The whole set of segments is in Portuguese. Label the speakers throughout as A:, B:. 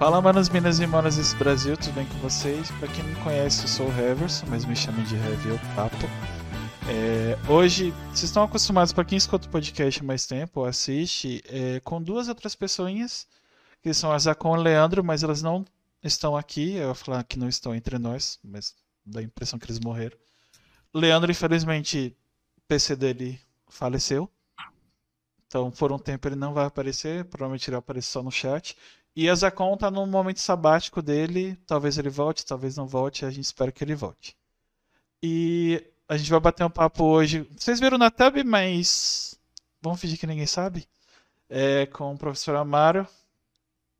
A: Fala, manos, minas e manas desse Brasil, tudo bem com vocês? Pra quem não me conhece, eu sou o Heverson, mas me chamem de Heavy Papo. É, hoje, vocês estão acostumados, para quem escuta o podcast há mais tempo, assiste, é, com duas outras pessoinhas, que são a Zacon e o Leandro, mas elas não estão aqui. Eu vou falar que não estão entre nós, mas dá a impressão que eles morreram. Leandro, infelizmente, o PC dele faleceu. Então, por um tempo ele não vai aparecer, provavelmente ele vai aparecer só no chat. E a Zacon tá no momento sabático dele, talvez ele volte, talvez não volte, a gente espera que ele volte. E a gente vai bater um papo hoje. Vocês viram na tab, mas vamos fingir que ninguém sabe. É com o professor Amaro,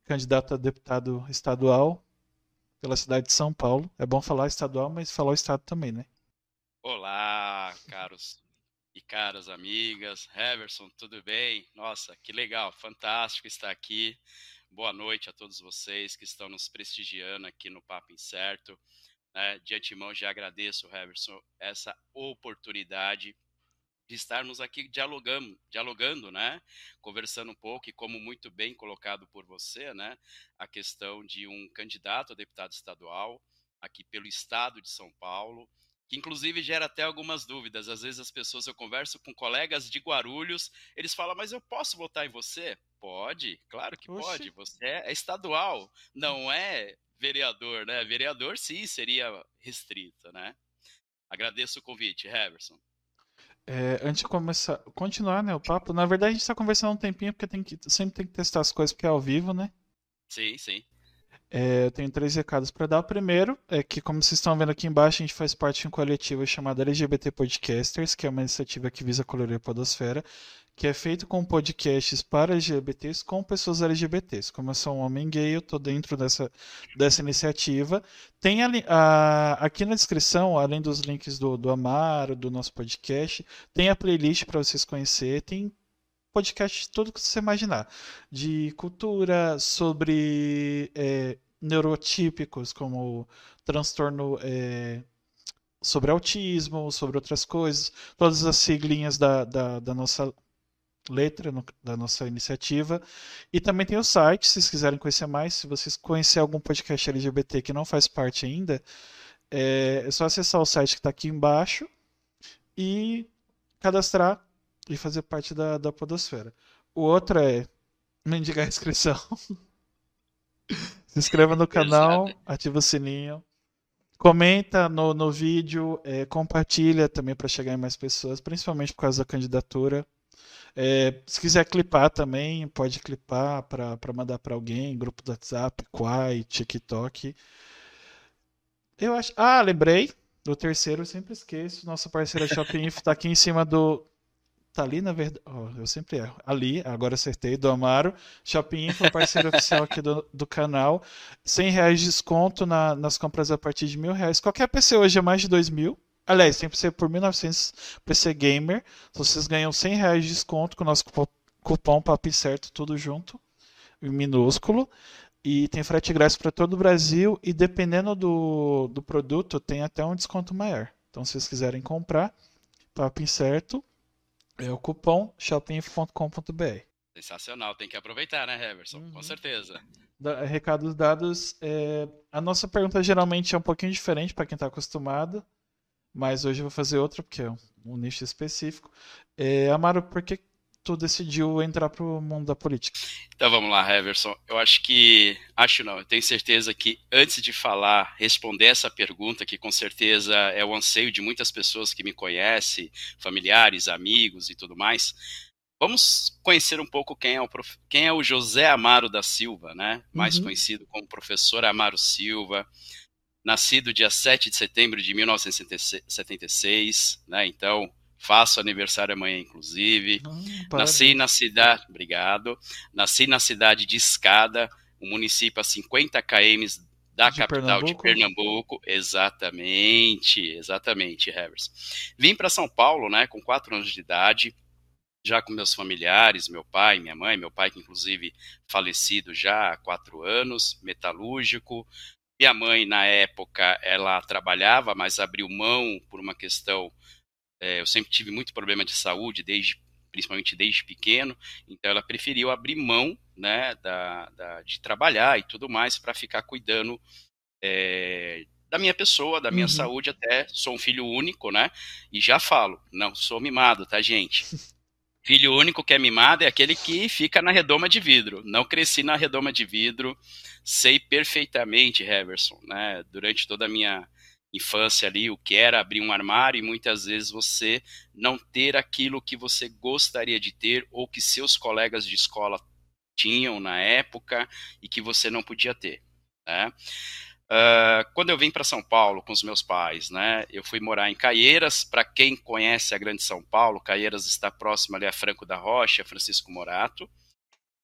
A: candidato a deputado estadual pela cidade de São Paulo. É bom falar estadual, mas falar o estado também, né?
B: Olá, caros e caras amigas. Heverson, tudo bem? Nossa, que legal, fantástico estar aqui. Boa noite a todos vocês que estão nos prestigiando aqui no Papo Incerto. Né? De antemão, já agradeço, Heverson, essa oportunidade de estarmos aqui dialogando, dialogando, né? Conversando um pouco e como muito bem colocado por você, né? A questão de um candidato a deputado estadual aqui pelo estado de São Paulo, que inclusive gera até algumas dúvidas. Às vezes as pessoas, eu converso com colegas de Guarulhos, eles falam, mas eu posso votar em você? Pode, claro que Oxi. pode. Você é, é estadual, não é vereador, né? Vereador sim seria restrito, né? Agradeço o convite, Heverson.
A: É, antes de começar, continuar, né, o papo, na verdade a gente está conversando um tempinho porque tem que, sempre tem que testar as coisas porque é ao vivo, né?
B: Sim, sim.
A: É, eu tenho três recados para dar. O primeiro é que, como vocês estão vendo aqui embaixo, a gente faz parte de um coletivo chamado LGBT Podcasters, que é uma iniciativa que visa colorir a podosfera, que é feito com podcasts para LGBTs com pessoas LGBTs. Como eu sou um homem gay, eu estou dentro dessa, dessa iniciativa. Tem ali, a, aqui na descrição, além dos links do, do Amaro, do nosso podcast, tem a playlist para vocês conhecerem. Tem podcast tudo que você imaginar. De cultura, sobre é, neurotípicos, como transtorno. É, sobre autismo, sobre outras coisas, todas as siglinhas da, da, da nossa letra no, da nossa iniciativa. E também tem o site, se vocês quiserem conhecer mais, se vocês conhecer algum podcast LGBT que não faz parte ainda, é, é só acessar o site que está aqui embaixo e cadastrar e fazer parte da, da podosfera. O outro é mendigar a inscrição. Se inscreva no canal, ativa o sininho. Comenta no, no vídeo, é, compartilha também para chegar em mais pessoas, principalmente por causa da candidatura. É, se quiser clipar também, pode clipar para mandar para alguém, grupo do WhatsApp, Quai, TikTok. Eu acho. Ah, lembrei. Do terceiro, eu sempre esqueço. Nossa parceira Shopping Info tá aqui em cima do, Tá ali, na verdade. Oh, eu sempre erro. Ali, agora acertei, do Amaro. Shopping Info, parceiro oficial aqui do, do canal. 100 reais de desconto na, nas compras a partir de mil reais. Qualquer PC hoje é mais de dois mil. Aliás, tem PC por 1.900 PC Gamer. Então, vocês ganham 100 reais de desconto com o nosso cupom Papi Certo, tudo junto, em minúsculo. E tem frete grátis para todo o Brasil. E dependendo do, do produto, tem até um desconto maior. Então, se vocês quiserem comprar, Papi Certo é o cupom shopping.com.br.
B: Sensacional, tem que aproveitar, né, Heverson? Uhum. Com certeza.
A: Da, recados dados. É, a nossa pergunta geralmente é um pouquinho diferente para quem está acostumado, mas hoje eu vou fazer outra, porque é um, um nicho específico. É, Amaro, por que tu decidiu entrar para o mundo da política?
B: Então vamos lá, Heverson. Eu acho que. Acho não, eu tenho certeza que antes de falar, responder essa pergunta, que com certeza é o anseio de muitas pessoas que me conhecem, familiares, amigos e tudo mais. Vamos conhecer um pouco quem é o, prof... quem é o José Amaro da Silva, né? Mais uhum. conhecido como professor Amaro Silva. Nascido dia 7 de setembro de 1976, né? Então, Faço aniversário amanhã, inclusive. Ah, Nasci na cidade. Obrigado. Nasci na cidade de Escada, um município a 50 km da de capital Pernambuco. de Pernambuco. Exatamente, exatamente, Harris. Vim para São Paulo, né, com 4 anos de idade, já com meus familiares, meu pai, minha mãe, meu pai que inclusive falecido já há quatro anos, metalúrgico. Minha mãe, na época, ela trabalhava, mas abriu mão por uma questão é, eu sempre tive muito problema de saúde, desde, principalmente desde pequeno, então ela preferiu abrir mão né, da, da de trabalhar e tudo mais para ficar cuidando é, da minha pessoa, da minha uhum. saúde até. Sou um filho único, né? E já falo, não sou mimado, tá, gente? Filho único que é mimado é aquele que fica na redoma de vidro. Não cresci na redoma de vidro, sei perfeitamente, Heverson, né? Durante toda a minha infância ali, o que era abrir um armário e muitas vezes você não ter aquilo que você gostaria de ter ou que seus colegas de escola tinham na época e que você não podia ter, né? Uh, quando eu vim para São Paulo com os meus pais, né, eu fui morar em Caieiras. Para quem conhece a Grande São Paulo, Caieiras está próximo ali a Franco da Rocha, Francisco Morato.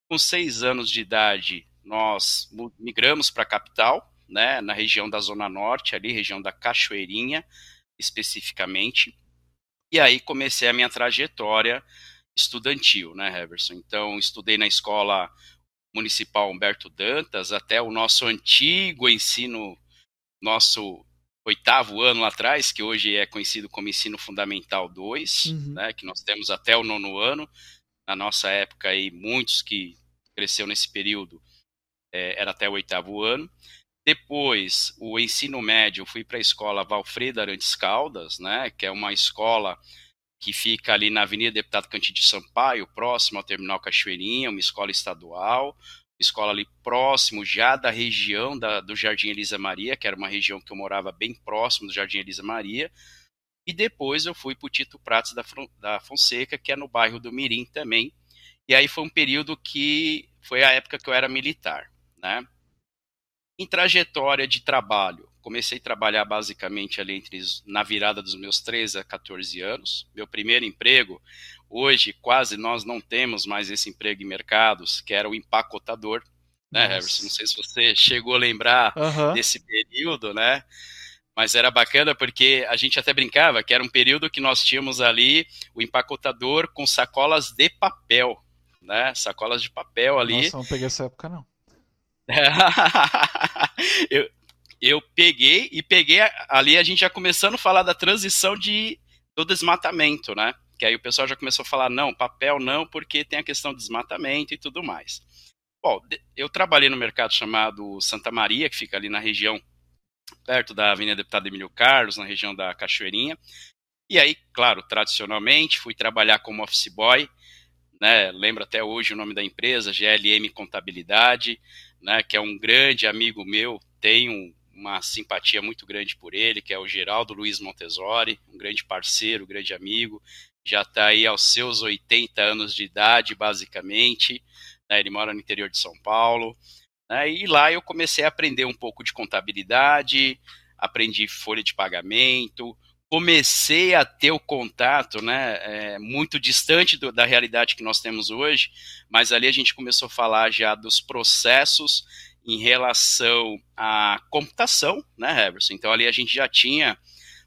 B: Com seis anos de idade, nós migramos para a capital, né, na região da Zona Norte, ali, região da Cachoeirinha, especificamente. E aí comecei a minha trajetória estudantil, né, Heverson? Então, estudei na escola Municipal Humberto Dantas até o nosso antigo ensino, nosso oitavo ano lá atrás, que hoje é conhecido como Ensino Fundamental 2, uhum. né, que nós temos até o nono ano. Na nossa época, aí, muitos que cresceu nesse período é, era até o oitavo ano. Depois, o ensino médio, fui para a escola Valfredo Arantes Caldas, né, que é uma escola que fica ali na Avenida Deputado Cantinho de Sampaio, próximo ao Terminal Cachoeirinha, uma escola estadual, escola ali próximo já da região da, do Jardim Elisa Maria, que era uma região que eu morava bem próximo do Jardim Elisa Maria, e depois eu fui para o Tito Pratos da, da Fonseca, que é no bairro do Mirim também, e aí foi um período que foi a época que eu era militar, né? Em trajetória de trabalho, comecei a trabalhar basicamente ali entre na virada dos meus 13 a 14 anos. Meu primeiro emprego, hoje quase nós não temos mais esse emprego em mercados, que era o empacotador, né, Harrison? Não sei se você chegou a lembrar uhum. desse período, né? Mas era bacana porque a gente até brincava que era um período que nós tínhamos ali o empacotador com sacolas de papel, né? Sacolas de papel ali.
A: Nossa, não peguei essa época não.
B: eu, eu peguei e peguei ali a gente já começando a falar da transição de, do desmatamento, né? Que aí o pessoal já começou a falar, não, papel não, porque tem a questão do desmatamento e tudo mais. Bom, eu trabalhei no mercado chamado Santa Maria, que fica ali na região, perto da Avenida Deputado Emílio Carlos, na região da Cachoeirinha. E aí, claro, tradicionalmente, fui trabalhar como office boy, né? Lembro até hoje o nome da empresa, GLM Contabilidade, né? Que é um grande amigo meu, tenho uma simpatia muito grande por ele, que é o Geraldo Luiz Montesori, um grande parceiro, um grande amigo, já está aí aos seus 80 anos de idade, basicamente, né, ele mora no interior de São Paulo, né, e lá eu comecei a aprender um pouco de contabilidade, aprendi folha de pagamento, comecei a ter o contato, né, é, muito distante do, da realidade que nós temos hoje, mas ali a gente começou a falar já dos processos em relação à computação, né, Everson? Então ali a gente já tinha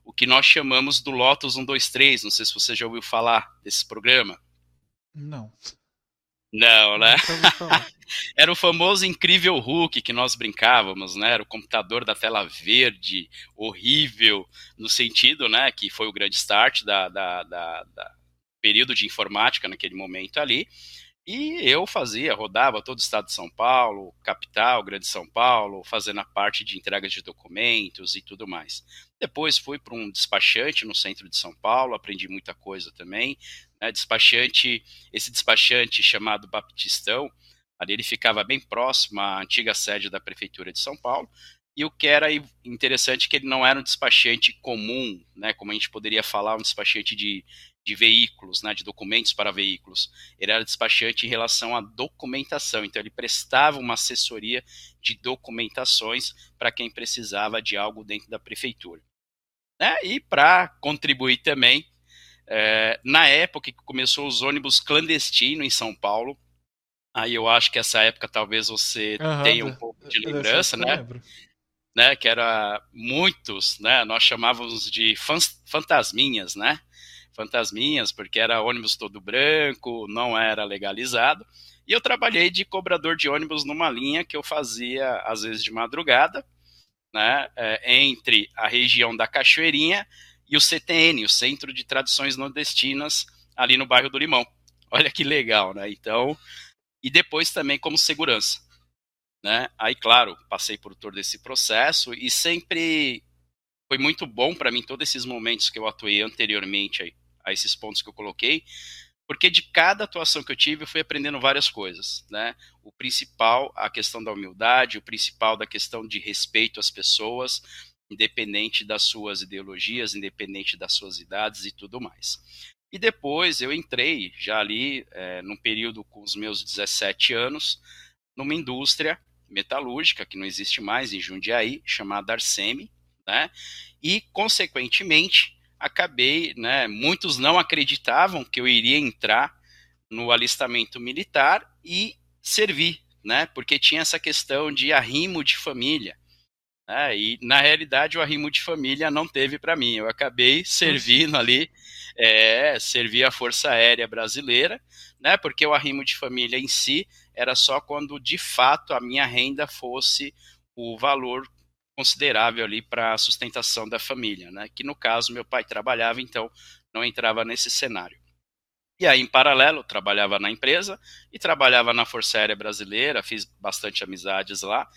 B: o que nós chamamos do Lotus 123, não sei se você já ouviu falar desse programa.
A: Não.
B: Não, né? Era o famoso incrível Hulk que nós brincávamos, né? Era o computador da tela verde, horrível, no sentido, né? Que foi o grande start da, da, da, da período de informática naquele momento ali. E eu fazia, rodava todo o estado de São Paulo, capital, Grande São Paulo, fazendo a parte de entrega de documentos e tudo mais. Depois fui para um despachante no centro de São Paulo, aprendi muita coisa também. Né? Despachante, esse despachante chamado Baptistão, ali ele ficava bem próximo à antiga sede da prefeitura de São Paulo. E o que era interessante é que ele não era um despachante comum, né, como a gente poderia falar, um despachante de de veículos, né, de documentos para veículos. Ele era despachante em relação à documentação, então ele prestava uma assessoria de documentações para quem precisava de algo dentro da prefeitura. Né? E para contribuir também, é, na época que começou os ônibus clandestinos em São Paulo, aí eu acho que essa época talvez você tenha um pouco de lembrança, né? né? Que era muitos, né? Nós chamávamos de fantasminhas, né? fantasminhas, porque era ônibus todo branco, não era legalizado. E eu trabalhei de cobrador de ônibus numa linha que eu fazia, às vezes, de madrugada, né, é, entre a região da Cachoeirinha e o CTN, o Centro de Tradições Nordestinas, ali no bairro do Limão. Olha que legal, né? Então, e depois também como segurança. Né? Aí, claro, passei por todo esse processo e sempre foi muito bom para mim todos esses momentos que eu atuei anteriormente a esses pontos que eu coloquei, porque de cada atuação que eu tive eu fui aprendendo várias coisas, né? O principal, a questão da humildade, o principal da questão de respeito às pessoas, independente das suas ideologias, independente das suas idades e tudo mais. E depois eu entrei, já ali, é, num período com os meus 17 anos, numa indústria metalúrgica, que não existe mais, em Jundiaí, chamada Arsemi, né? E, consequentemente, acabei, né? Muitos não acreditavam que eu iria entrar no alistamento militar e servir, né? Porque tinha essa questão de arrimo de família. Né? E, na realidade, o arrimo de família não teve para mim. Eu acabei servindo ali, é, servi a Força Aérea Brasileira, né? Porque o arrimo de família em si era só quando, de fato, a minha renda fosse o valor considerável ali para a sustentação da família, né? Que no caso meu pai trabalhava, então não entrava nesse cenário. E aí, em paralelo, trabalhava na empresa e trabalhava na Força Aérea Brasileira, fiz bastante amizades lá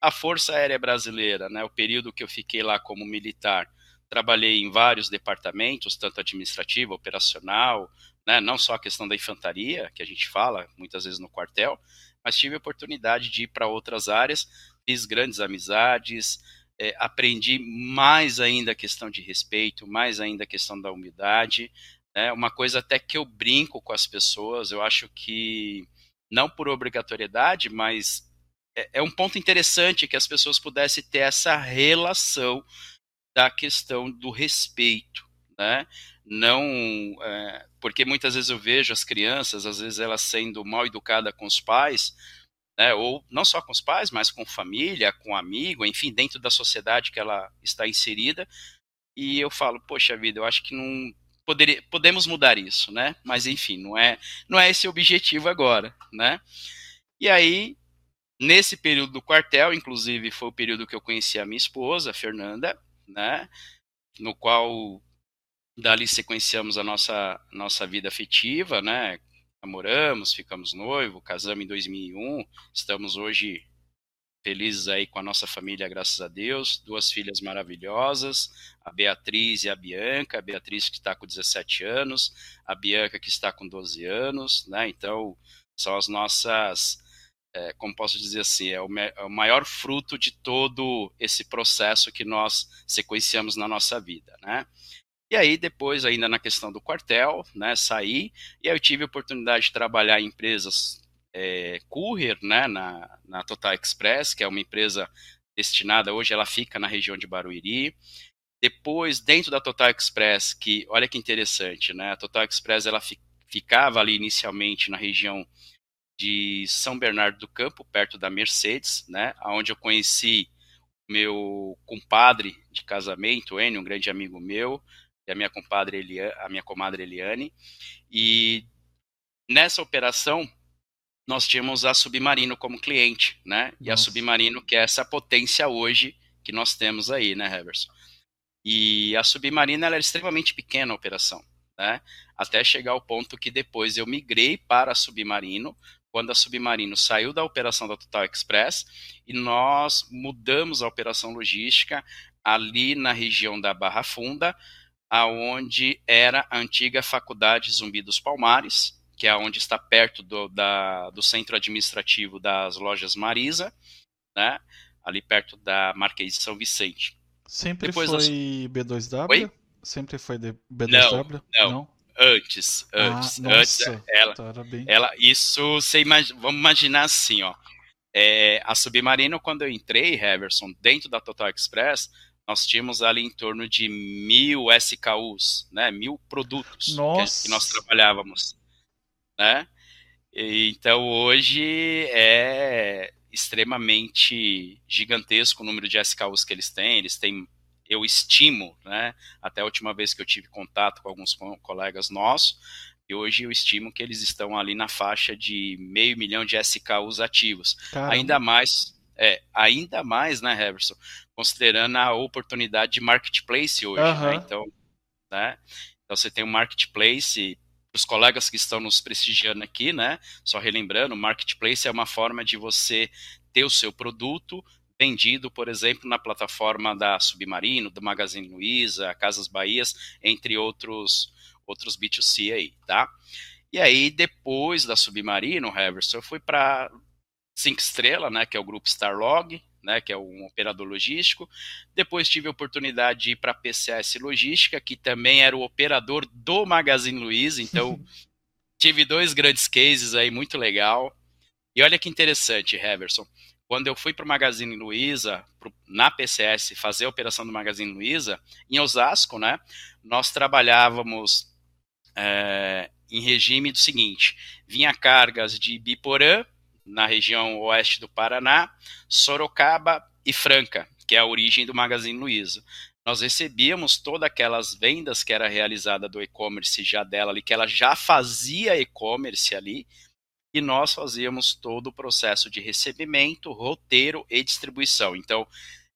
B: a Força Aérea Brasileira, né, o período que eu fiquei lá como militar, trabalhei em vários departamentos, tanto administrativo, operacional, né, não só a questão da infantaria, que a gente fala muitas vezes no quartel, mas tive a oportunidade de ir para outras áreas, fiz grandes amizades, é, aprendi mais ainda a questão de respeito, mais ainda a questão da humildade, né, uma coisa até que eu brinco com as pessoas, eu acho que não por obrigatoriedade, mas é, é um ponto interessante que as pessoas pudessem ter essa relação da questão do respeito, né? Não, é, porque muitas vezes eu vejo as crianças, às vezes elas sendo mal educadas com os pais, né? Ou não só com os pais, mas com família, com amigo, enfim, dentro da sociedade que ela está inserida. E eu falo, poxa vida, eu acho que não poderia, podemos mudar isso, né? Mas enfim, não é, não é esse o objetivo agora, né? E aí Nesse período do quartel, inclusive, foi o período que eu conheci a minha esposa, a Fernanda, né? No qual dali sequenciamos a nossa, nossa vida afetiva, né? Namoramos, ficamos noivo, casamos em 2001, estamos hoje felizes aí com a nossa família, graças a Deus, duas filhas maravilhosas, a Beatriz e a Bianca, a Beatriz que está com 17 anos, a Bianca que está com 12 anos, né? Então, são as nossas é, como posso dizer assim, é o, é o, maior fruto de todo esse processo que nós sequenciamos na nossa vida, né? E aí depois, ainda na questão do quartel, né, saí e aí eu tive a oportunidade de trabalhar em empresas é, courier, né, na, na Total Express, que é uma empresa destinada, hoje ela fica na região de Barueri. Depois, dentro da Total Express, que olha que interessante, né, a Total Express ela fi, ficava ali inicialmente na região de São Bernardo do Campo, perto da Mercedes, né, onde eu conheci meu compadre de casamento, Enio, um grande amigo meu, e a minha compadre Eliane, a minha comadre Eliane. E nessa operação nós tínhamos a Submarino como cliente, né? E a Submarino que é essa potência hoje que nós temos aí, né, Heverson? E a Submarino ela era extremamente pequena a operação, né? Até chegar ao ponto que depois eu migrei para a Submarino, quando a Submarino saiu da operação da Total Express e nós mudamos a operação logística ali na região da Barra Funda, aonde era a antiga Faculdade Zumbi dos Palmares, que é onde está perto do, da, do centro administrativo das lojas Marisa, né? ali perto da Marquês de São Vicente.
A: Sempre Depois foi B2W? Oi? Sempre foi B2W?
B: Não, não. não? Antes, antes, ah, antes ela, ela, isso você imagina, vamos imaginar assim, ó. É, a Submarino, quando eu entrei, Heverson, dentro da Total Express, nós tínhamos ali em torno de mil SKUs, né, mil produtos que, que, nós trabalhávamos, né? E, então hoje é extremamente gigantesco o número de SKUs que eles têm. Eles têm eu estimo, né, até a última vez que eu tive contato com alguns colegas nossos, e hoje eu estimo que eles estão ali na faixa de meio milhão de SKUs ativos. Caramba. Ainda mais, é, ainda mais, né, Heverson, considerando a oportunidade de marketplace hoje, uhum. né, então, né, então você tem um marketplace os colegas que estão nos prestigiando aqui, né? Só relembrando, marketplace é uma forma de você ter o seu produto vendido, por exemplo, na plataforma da Submarino, do Magazine Luiza, Casas Bahias, entre outros outros B2C aí, tá? E aí depois da Submarino, Heverson, eu fui para Cinco Estrela, né, que é o grupo Starlog, né, que é um operador logístico. Depois tive a oportunidade de ir para a PCS Logística, que também era o operador do Magazine Luiza, então tive dois grandes cases aí, muito legal. E olha que interessante, Heverson, quando eu fui para o Magazine Luiza, na PCS, fazer a operação do Magazine Luiza, em Osasco, né, nós trabalhávamos é, em regime do seguinte, vinha cargas de Biporã, na região oeste do Paraná, Sorocaba e Franca, que é a origem do Magazine Luiza. Nós recebíamos todas aquelas vendas que era realizada do e-commerce já dela ali, que ela já fazia e-commerce ali, e nós fazíamos todo o processo de recebimento, roteiro e distribuição. Então,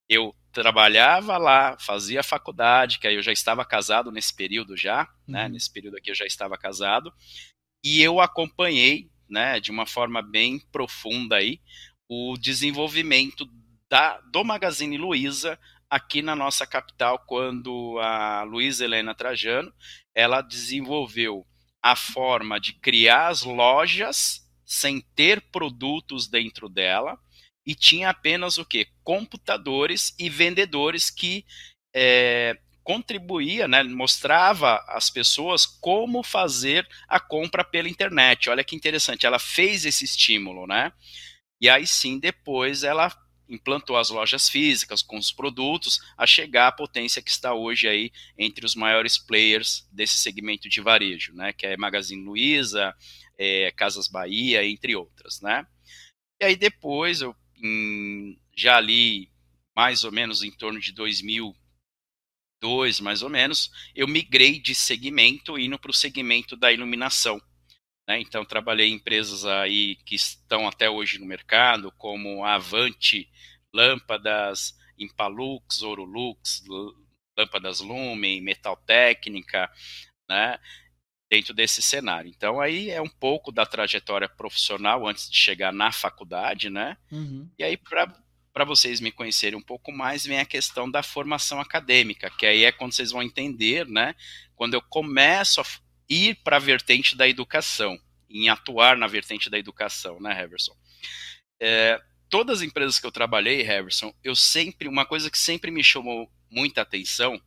B: eu trabalhava lá, fazia faculdade, que aí eu já estava casado nesse período já, né, uhum. Nesse período aqui eu já estava casado, e eu acompanhei né, de uma forma bem profunda aí, o desenvolvimento da, do Magazine Luiza aqui na nossa capital, quando a Luiza Helena Trajano, ela desenvolveu a forma de criar as lojas sem ter produtos dentro dela e tinha apenas o que computadores e vendedores que é, contribuía, né, mostrava às pessoas como fazer a compra pela internet. Olha que interessante, ela fez esse estímulo, né? E aí sim, depois ela implantou as lojas físicas com os produtos a chegar à potência que está hoje aí entre os maiores players desse segmento de varejo, né? Que é Magazine Luiza, é, Casas Bahia, entre outras, né? E aí depois eu hum, já ali mais ou menos em torno de 2000 2002, mais ou menos, eu migrei de segmento indo para o segmento da iluminação. Né? Então, trabalhei em empresas aí que estão até hoje no mercado, como a Avante, Lâmpadas, Impalux, Orolux, Lâmpadas Lumen, Metal Técnica, né? Dentro desse cenário. Então, aí é um pouco da trajetória profissional antes de chegar na faculdade, né? Uhum. E aí, para vocês me conhecerem um pouco mais, vem a questão da formação acadêmica, que aí é quando vocês vão entender, né? Quando eu começo a ir para a vertente da educação, em atuar na vertente da educação, né, Heverson? É, todas as empresas que eu trabalhei, Heverson, eu sempre, uma coisa que sempre me chamou muita atenção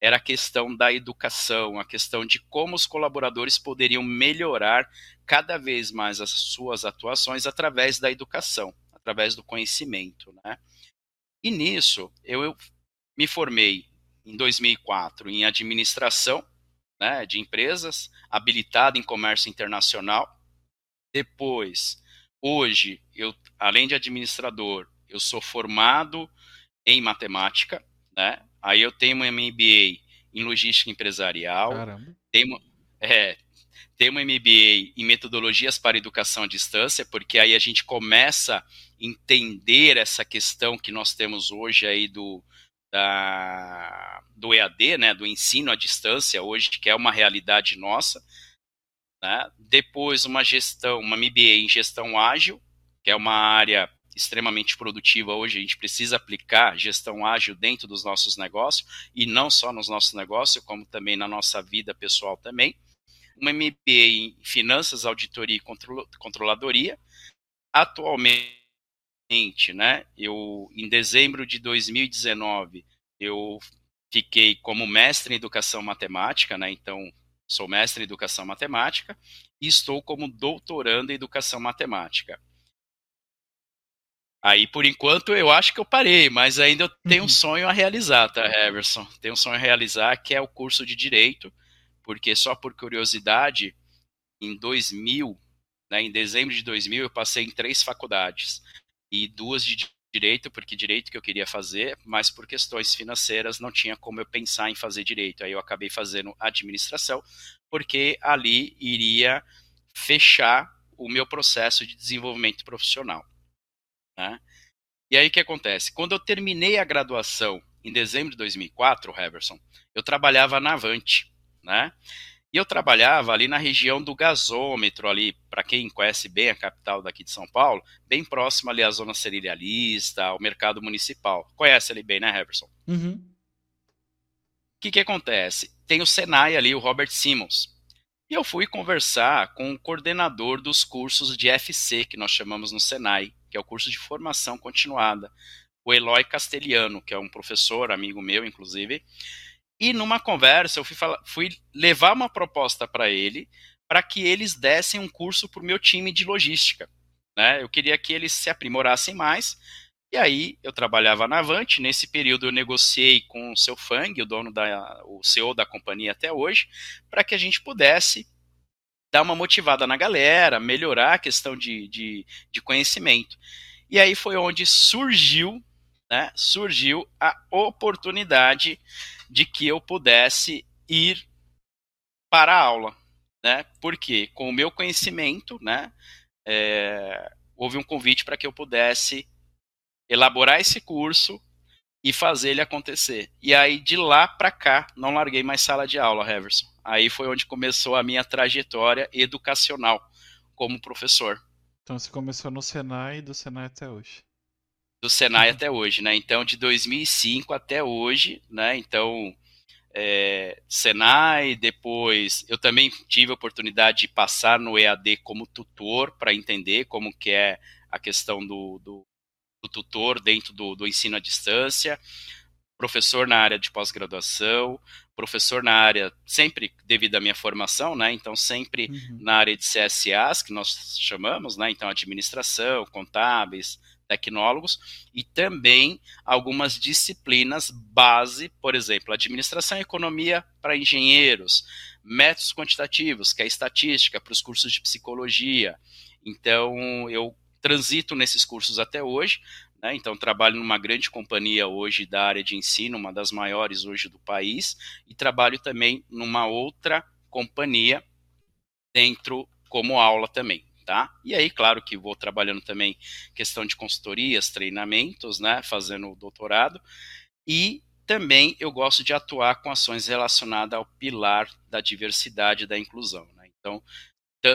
B: era a questão da educação, a questão de como os colaboradores poderiam melhorar cada vez mais as suas atuações através da educação através do conhecimento, né? E nisso eu, eu me formei em 2004 em administração, né, de empresas, habilitado em comércio internacional. Depois, hoje, eu além de administrador, eu sou formado em matemática, né? Aí eu tenho um MBA em logística empresarial. Caramba. Tenho, é, tem um MBA em metodologias para educação à distância, porque aí a gente começa a entender essa questão que nós temos hoje aí do, da, do EAD, né, do ensino à distância, hoje, que é uma realidade nossa. Né? Depois, uma gestão, uma MBA em gestão ágil, que é uma área extremamente produtiva hoje, a gente precisa aplicar gestão ágil dentro dos nossos negócios, e não só nos nossos negócios, como também na nossa vida pessoal também uma MBA em Finanças, Auditoria e Controladoria. Atualmente, né, eu, em dezembro de 2019, eu fiquei como mestre em Educação Matemática, né, então sou mestre em Educação Matemática, e estou como doutorando em Educação Matemática. Aí, por enquanto, eu acho que eu parei, mas ainda eu tenho um uhum. sonho a realizar, tá, Everson? Tenho um sonho a realizar, que é o curso de Direito, porque só por curiosidade, em 2000, né, em dezembro de 2000, eu passei em três faculdades e duas de direito, porque direito que eu queria fazer, mas por questões financeiras não tinha como eu pensar em fazer direito. Aí eu acabei fazendo administração, porque ali iria fechar o meu processo de desenvolvimento profissional. Né? E aí o que acontece? Quando eu terminei a graduação em dezembro de 2004, Heverson, eu trabalhava na Avante né? E eu trabalhava ali na região do gasômetro, ali, para quem conhece bem a capital daqui de São Paulo, bem próximo ali à zona cerealista, ao mercado municipal. Conhece ali bem, né, Heverson?
A: Uhum.
B: O que, que acontece? Tem o Senai ali, o Robert Simmons. E eu fui conversar com o coordenador dos cursos de FC, que nós chamamos no Senai, que é o curso de formação continuada, o Eloy Castelhano, que é um professor, amigo meu, inclusive. E numa conversa, eu fui, falar, fui levar uma proposta para ele, para que eles dessem um curso para o meu time de logística. Né? Eu queria que eles se aprimorassem mais. E aí eu trabalhava na Avante. Nesse período eu negociei com o seu Fang, o dono da, o CEO da companhia até hoje, para que a gente pudesse dar uma motivada na galera, melhorar a questão de, de, de conhecimento. E aí foi onde surgiu, né, surgiu a oportunidade de que eu pudesse ir para a aula, né? Porque com o meu conhecimento, né, é, houve um convite para que eu pudesse elaborar esse curso e fazer ele acontecer. E aí de lá para cá não larguei mais sala de aula, Heverson. Aí foi onde começou a minha trajetória educacional como professor.
A: Então você começou no Senai e do Senai até hoje
B: do Senai até hoje, né? Então, de 2005 até hoje, né? Então, é, Senai, depois eu também tive a oportunidade de passar no EAD como tutor para entender como que é a questão do, do, do tutor dentro do, do ensino à distância, professor na área de pós-graduação, professor na área, sempre devido à minha formação, né? Então, sempre uhum. na área de CSAs, que nós chamamos, né? Então, administração, contábeis, tecnólogos e também algumas disciplinas base, por exemplo, administração e economia para engenheiros, métodos quantitativos, que é estatística para os cursos de psicologia. Então, eu transito nesses cursos até hoje, né? Então, trabalho numa grande companhia hoje da área de ensino, uma das maiores hoje do país, e trabalho também numa outra companhia dentro como aula também tá? E aí, claro que vou trabalhando também questão de consultorias, treinamentos, né, fazendo o doutorado, e também eu gosto de atuar com ações relacionadas ao pilar da diversidade e da inclusão, né? Então,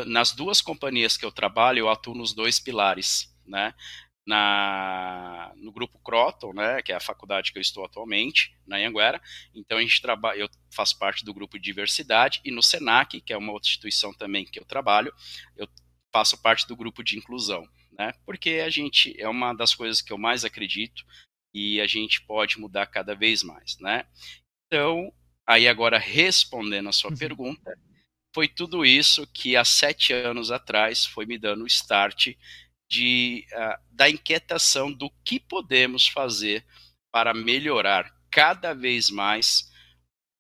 B: nas duas companhias que eu trabalho, eu atuo nos dois pilares, né? Na, no grupo Croton, né, que é a faculdade que eu estou atualmente, na Anguera. Então a gente trabalha, eu faço parte do grupo de diversidade e no Senac, que é uma outra instituição também que eu trabalho, eu faço parte do grupo de inclusão, né? Porque a gente é uma das coisas que eu mais acredito e a gente pode mudar cada vez mais, né? Então, aí agora respondendo a sua uhum. pergunta, foi tudo isso que há sete anos atrás foi me dando o start de, uh, da inquietação do que podemos fazer para melhorar cada vez mais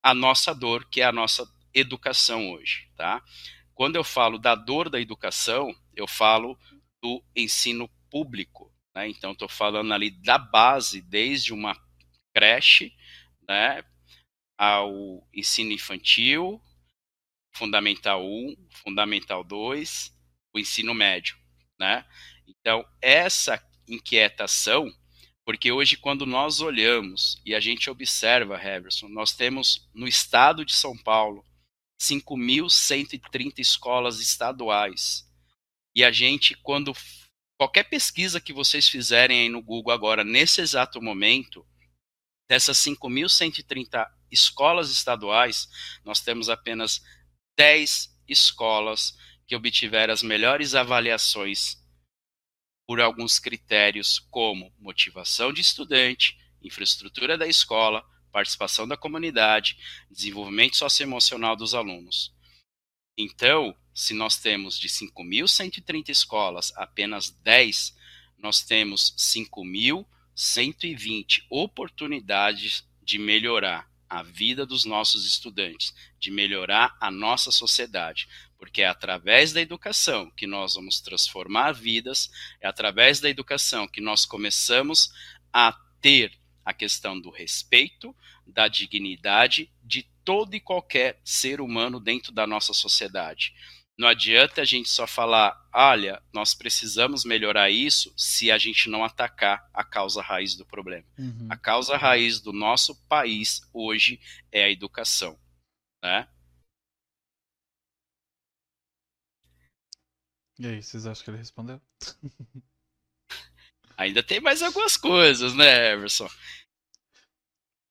B: a nossa dor, que é a nossa educação hoje, tá? Quando eu falo da dor da educação, eu falo do ensino público. Né? Então, estou falando ali da base, desde uma creche né, ao ensino infantil, Fundamental 1, Fundamental 2, o ensino médio. Né? Então, essa inquietação, porque hoje, quando nós olhamos e a gente observa, Heverson, nós temos no estado de São Paulo 5.130 escolas estaduais. E a gente, quando qualquer pesquisa que vocês fizerem aí no Google agora, nesse exato momento, dessas 5.130 escolas estaduais, nós temos apenas 10 escolas que obtiveram as melhores avaliações por alguns critérios como motivação de estudante, infraestrutura da escola, participação da comunidade, desenvolvimento socioemocional dos alunos. Então, se nós temos de 5.130 escolas apenas 10, nós temos 5.120 oportunidades de melhorar a vida dos nossos estudantes, de melhorar a nossa sociedade, porque é através da educação que nós vamos transformar vidas, é através da educação que nós começamos a ter a questão do respeito, da dignidade de todo e qualquer ser humano dentro da nossa sociedade. Não adianta a gente só falar, olha, nós precisamos melhorar isso se a gente não atacar a causa raiz do problema. Uhum. A causa raiz do nosso país hoje é a educação, né?
A: E aí, vocês acham que ele respondeu?
B: Ainda tem mais algumas coisas, né, Everson?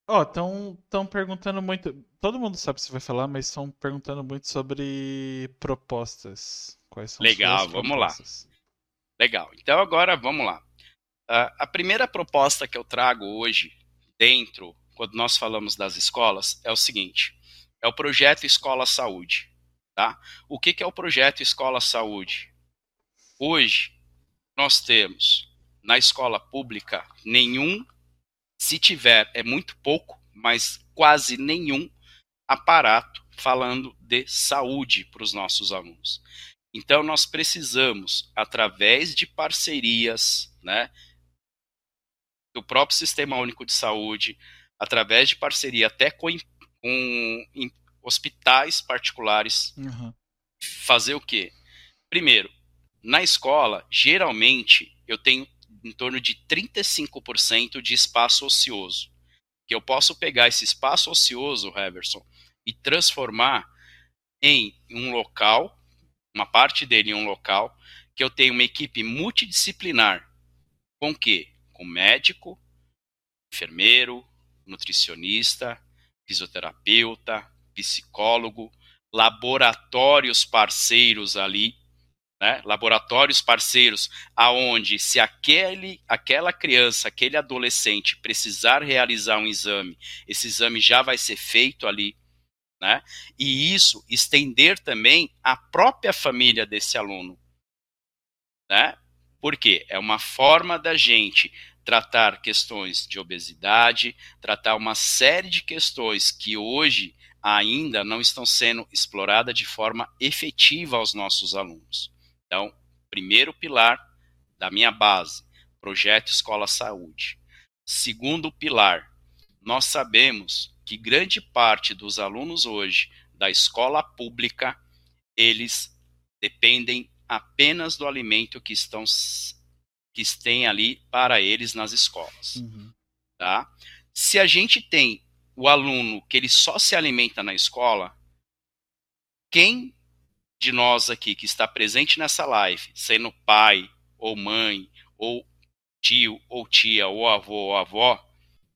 A: Ó, estão perguntando muito. Todo mundo sabe se vai falar, mas estão perguntando muito sobre propostas. Quais são
B: Legal, vamos lá. Legal. Então agora vamos lá. Uh, a primeira proposta que eu trago hoje, dentro, quando nós falamos das escolas, é o seguinte: é o projeto Escola Saúde. Tá? O que, que é o projeto Escola Saúde? Hoje, nós temos na escola pública nenhum, se tiver, é muito pouco, mas quase nenhum aparato falando de saúde para os nossos alunos. Então, nós precisamos, através de parcerias, né, do próprio Sistema Único de Saúde, através de parceria até com, com hospitais particulares, uhum. fazer o quê? Primeiro, na escola, geralmente, eu tenho em torno de 35% de espaço ocioso. Que eu posso pegar esse espaço ocioso, Heverson, e transformar em um local, uma parte dele em um local, que eu tenho uma equipe multidisciplinar. Com quê? Com médico, enfermeiro, nutricionista, fisioterapeuta, psicólogo, laboratórios parceiros ali né, laboratórios parceiros, aonde se aquele, aquela criança, aquele adolescente precisar realizar um exame, esse exame já vai ser feito ali, né? E isso estender também à própria família desse aluno, né? Porque é uma forma da gente tratar questões de obesidade, tratar uma série de questões que hoje ainda não estão sendo exploradas de forma efetiva aos nossos alunos. Então, primeiro pilar da minha base, projeto Escola Saúde. Segundo pilar, nós sabemos que grande parte dos alunos hoje da escola pública, eles dependem apenas do alimento que estão que tem ali para eles nas escolas, uhum. tá? Se a gente tem o aluno que ele só se alimenta na escola, quem de nós aqui que está presente nessa live, sendo pai ou mãe, ou tio ou tia, ou avô ou avó,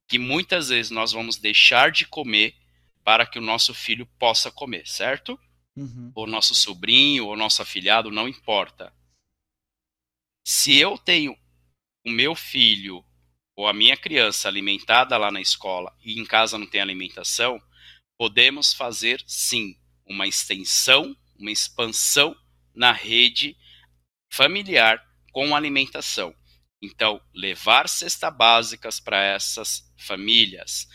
B: que muitas vezes nós vamos deixar de comer para que o nosso filho possa comer, certo? Uhum. Ou nosso sobrinho, ou nosso afilhado, não importa. Se eu tenho o meu filho ou a minha criança alimentada lá na escola e em casa não tem alimentação, podemos fazer sim uma extensão uma expansão na rede familiar com alimentação. Então, levar cesta básicas para essas famílias,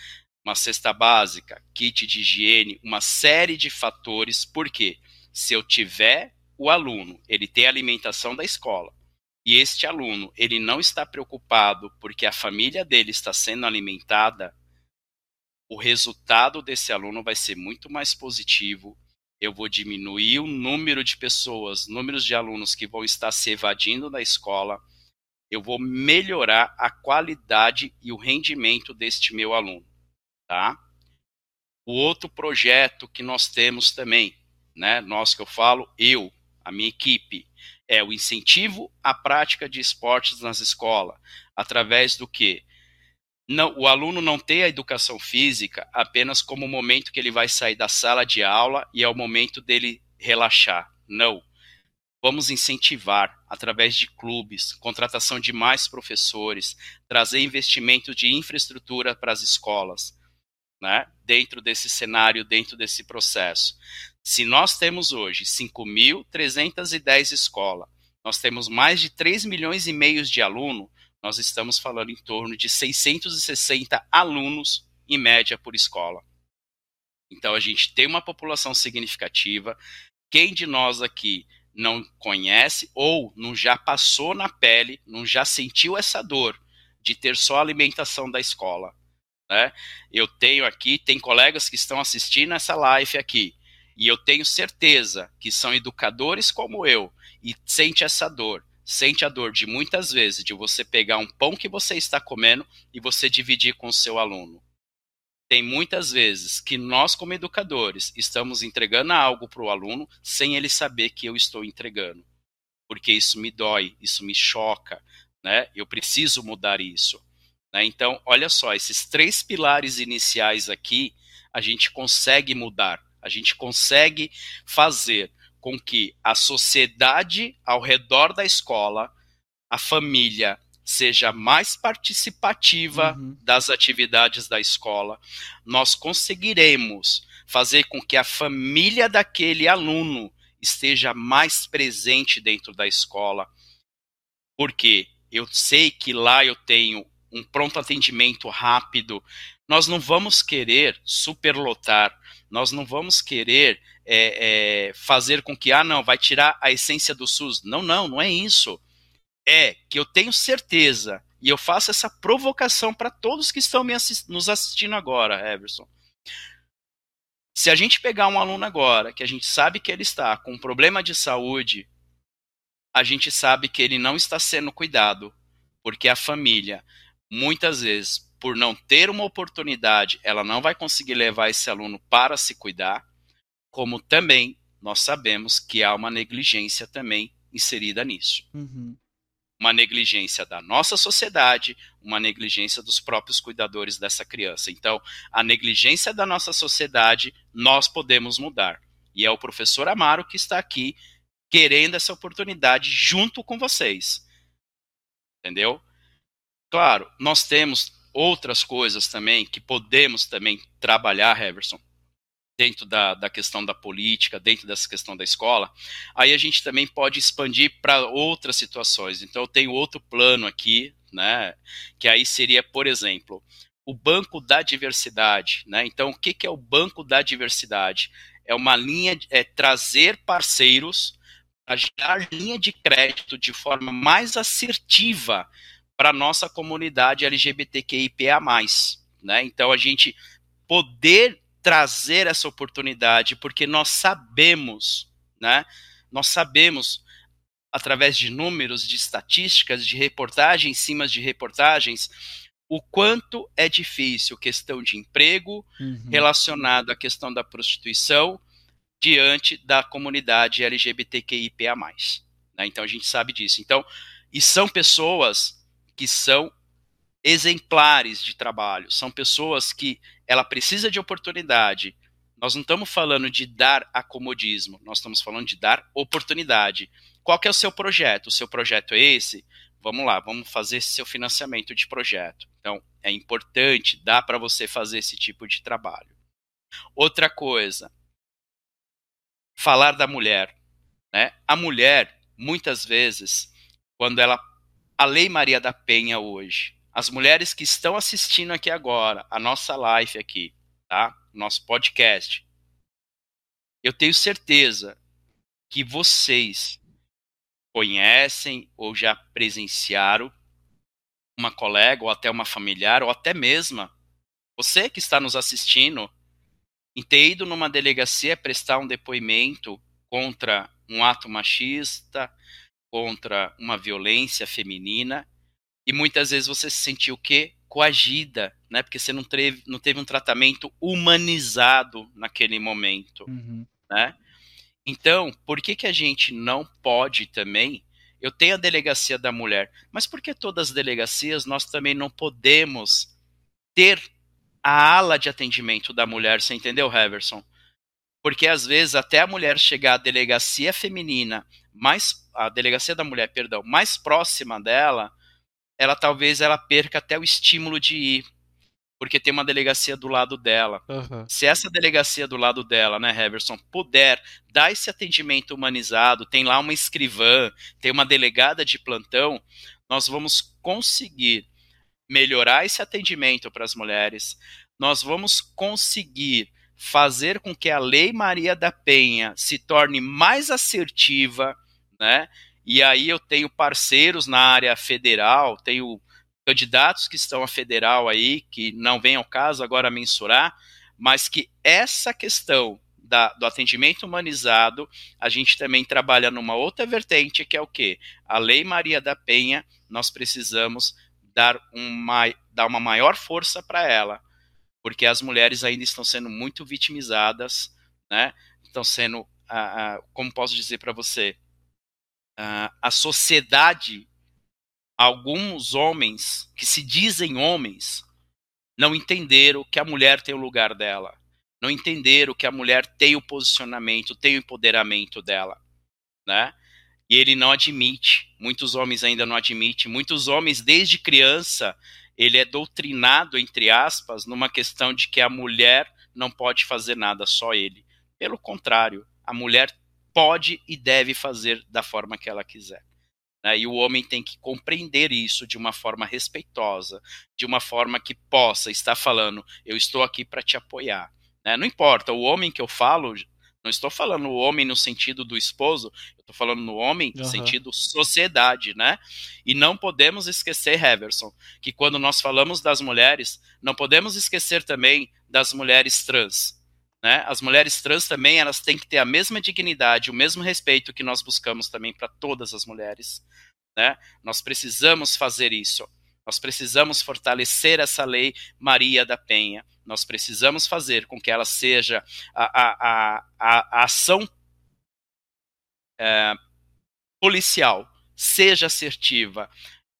B: uma cesta básica, kit de higiene, uma série de fatores, porque se eu tiver o aluno, ele tem a alimentação da escola, e este aluno, ele não está preocupado porque a família dele está sendo alimentada, o resultado desse aluno vai ser muito mais positivo eu vou diminuir o número de pessoas, números de alunos que vão estar se evadindo da escola, eu vou melhorar a qualidade e o rendimento deste meu aluno, tá? O outro projeto que nós temos também, né, nós que eu falo, eu, a minha equipe, é o incentivo à prática de esportes nas escolas, através do que? Não, o aluno não tem a educação física apenas como o momento que ele vai sair da sala de aula e é o momento dele relaxar. Não. Vamos incentivar através de clubes, contratação de mais professores, trazer investimento de infraestrutura para as escolas, né? Dentro desse cenário, dentro desse processo. Se nós temos hoje 5.310 escolas, nós temos mais de 3 milhões e meio de alunos, nós estamos falando em torno de 660 alunos em média por escola. Então a gente tem uma população significativa. Quem de nós aqui não conhece ou não já passou na pele, não já sentiu essa dor de ter só alimentação da escola? Né? Eu tenho aqui, tem colegas que estão assistindo essa live aqui, e eu tenho certeza que são educadores como eu e sente essa dor sente a dor de muitas vezes de você pegar um pão que você está comendo e você dividir com o seu aluno. Tem muitas vezes que nós, como educadores, estamos entregando algo para o aluno sem ele saber que eu estou entregando. porque isso me dói, isso me choca, né? Eu preciso mudar isso. Né? Então, olha só, esses três pilares iniciais aqui, a gente consegue mudar, a gente consegue fazer com que a sociedade ao redor da escola, a família, seja mais participativa uhum. das atividades da escola, nós conseguiremos fazer com que a família daquele aluno esteja mais presente dentro da escola, porque eu sei que lá eu tenho um pronto atendimento rápido. Nós não vamos querer superlotar, nós não vamos querer é, é, fazer com que, ah, não, vai tirar a essência do SUS. Não, não, não é isso. É que eu tenho certeza, e eu faço essa provocação para todos que estão assist nos assistindo agora, Everson. Se a gente pegar um aluno agora, que a gente sabe que ele está com um problema de saúde, a gente sabe que ele não está sendo cuidado, porque a família, muitas vezes, por não ter uma oportunidade, ela não vai conseguir levar esse aluno para se cuidar, como também nós sabemos que há uma negligência também inserida nisso. Uhum. Uma negligência da nossa sociedade, uma negligência dos próprios cuidadores dessa criança. Então, a negligência da nossa sociedade, nós podemos mudar. E é o professor Amaro que está aqui querendo essa oportunidade junto com vocês. Entendeu? Claro, nós temos outras coisas também que podemos também trabalhar, Heverson, dentro da, da questão da política, dentro dessa questão da escola, aí a gente também pode expandir para outras situações. Então, eu tenho outro plano aqui, né, que aí seria, por exemplo, o Banco da Diversidade. Né? Então, o que, que é o Banco da Diversidade? É uma linha, é trazer parceiros a dar linha de crédito de forma mais assertiva para a nossa comunidade LGBTQIPA+. Né? Então, a gente poder trazer essa oportunidade, porque nós sabemos, né? nós sabemos, através de números, de estatísticas, de reportagens, em cima de reportagens, o quanto é difícil questão de emprego uhum. relacionado à questão da prostituição, diante da comunidade LGBTQIPA+. Né? Então a gente sabe disso. Então, e são pessoas que são exemplares de trabalho, são pessoas que ela precisa de oportunidade. Nós não estamos falando de dar acomodismo, nós estamos falando de dar oportunidade. Qual que é o seu projeto? O seu projeto é esse? Vamos lá, vamos fazer seu financiamento de projeto. Então, é importante, dá para você fazer esse tipo de trabalho. Outra coisa, falar da mulher. Né? A mulher, muitas vezes, quando ela. A Lei Maria da Penha hoje, as mulheres que estão assistindo aqui agora, a nossa live aqui, tá? Nosso podcast. Eu tenho certeza que vocês conhecem ou já presenciaram uma colega ou até uma familiar ou até mesma você que está nos assistindo em ter ido numa delegacia prestar um depoimento contra um ato machista, contra uma violência feminina, e muitas vezes você se sentiu o quê? Coagida, né? Porque você não teve, não teve um tratamento humanizado naquele momento, uhum. né? Então, por que, que a gente não pode também? Eu tenho a delegacia da mulher, mas por que todas as delegacias nós também não podemos ter a ala de atendimento da mulher, você entendeu, Heverson? Porque às vezes até a mulher chegar à delegacia feminina, mais a delegacia da mulher, perdão, mais próxima dela, ela talvez ela perca até o estímulo de ir, porque tem uma delegacia do lado dela. Uhum. Se essa delegacia do lado dela, né, Heverson, puder dar esse atendimento humanizado, tem lá uma escrivã, tem uma delegada de plantão, nós vamos conseguir melhorar esse atendimento para as mulheres, nós vamos conseguir fazer com que a Lei Maria da Penha se torne mais assertiva, né? E aí eu tenho parceiros na área federal, tenho candidatos que estão a federal aí, que não vem ao caso agora mensurar, mas que essa questão da, do atendimento humanizado, a gente também trabalha numa outra vertente, que é o quê? A Lei Maria da Penha, nós precisamos dar uma, dar uma maior força para ela, porque as mulheres ainda estão sendo muito vitimizadas, né? Estão sendo, ah, ah, como posso dizer para você, uh, a sociedade, alguns homens que se dizem homens, não entenderam que a mulher tem o lugar dela, não entenderam que a mulher tem o posicionamento, tem o empoderamento dela, né? E ele não admite, muitos homens ainda não admitem, muitos homens desde criança, ele é doutrinado entre aspas numa questão de que a mulher não pode fazer nada, só ele. Pelo contrário, a mulher pode e deve fazer da forma que ela quiser. Né? E o homem tem que compreender isso de uma forma respeitosa, de uma forma que possa estar falando: eu estou aqui para te apoiar. Né? Não importa, o homem que eu falo, não estou falando o homem no sentido do esposo, eu estou falando no homem no sentido sociedade, né? E não podemos esquecer, Heverson, que quando nós falamos das mulheres, não podemos esquecer também das mulheres trans. Né? As mulheres trans também elas têm que ter a mesma dignidade, o mesmo respeito que nós buscamos também para todas as mulheres. Né? Nós precisamos fazer isso. Nós precisamos fortalecer essa lei Maria da Penha. Nós precisamos fazer com que ela seja a, a, a, a ação é, policial seja assertiva,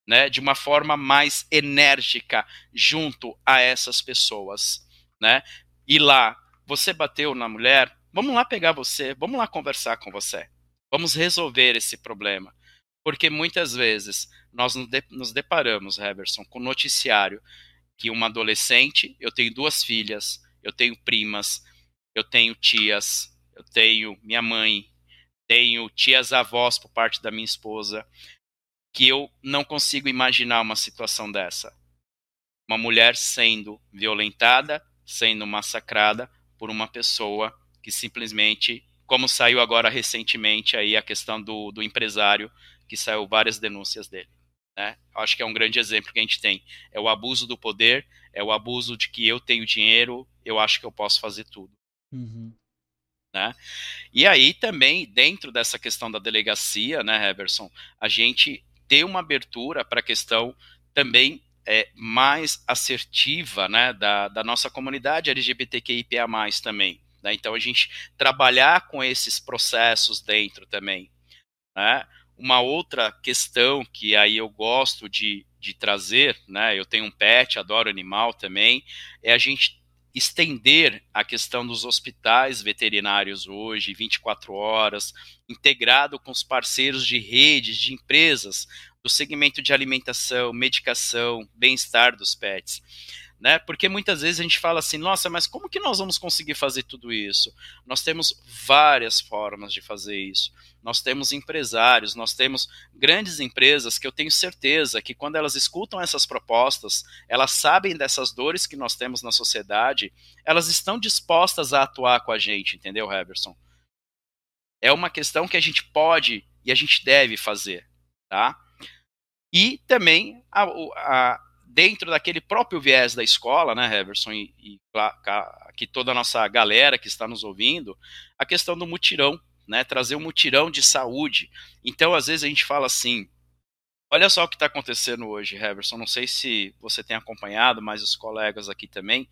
B: né, de uma forma mais enérgica junto a essas pessoas, né? E lá você bateu na mulher, vamos lá pegar você, vamos lá conversar com você. Vamos resolver esse problema. Porque muitas vezes nós nos deparamos, Heverson, com noticiário que uma adolescente, eu tenho duas filhas, eu tenho primas, eu tenho tias, eu tenho minha mãe, tenho tias avós por parte da minha esposa, que eu não consigo imaginar uma situação dessa. Uma mulher sendo violentada, sendo massacrada por uma pessoa que simplesmente, como saiu agora recentemente aí a questão do, do empresário, que saiu várias denúncias dele. Né? Acho que é um grande exemplo que a gente tem. É o abuso do poder, é o abuso de que eu tenho dinheiro, eu acho que eu posso fazer tudo. Uhum. Né? E aí também, dentro dessa questão da delegacia, né, Heverson, a gente ter uma abertura para a questão também é, mais assertiva né, da, da nossa comunidade LGBTQIPA+, também. Né? Então, a gente trabalhar com esses processos dentro também. Né? Uma outra questão que aí eu gosto de, de trazer, né, eu tenho um pet, adoro animal também, é a gente estender a questão dos hospitais veterinários hoje, 24 horas, integrado com os parceiros de redes, de empresas, do segmento de alimentação, medicação, bem-estar dos pets. Né? Porque muitas vezes a gente fala assim, nossa, mas como que nós vamos conseguir fazer tudo isso? Nós temos várias formas de fazer isso. Nós temos empresários, nós temos grandes empresas que eu tenho certeza que quando elas escutam essas propostas, elas sabem dessas dores que nós temos na sociedade, elas estão dispostas a atuar com a gente, entendeu, Heverson? É uma questão que a gente pode e a gente deve fazer, tá? E também a, a, dentro daquele próprio viés da escola, né, Heverson, e, e toda a nossa galera que está nos ouvindo, a questão do mutirão, né, trazer um mutirão de saúde. Então, às vezes a gente fala assim, olha só o que está acontecendo hoje, Heverson, não sei se você tem acompanhado, mas os colegas aqui também,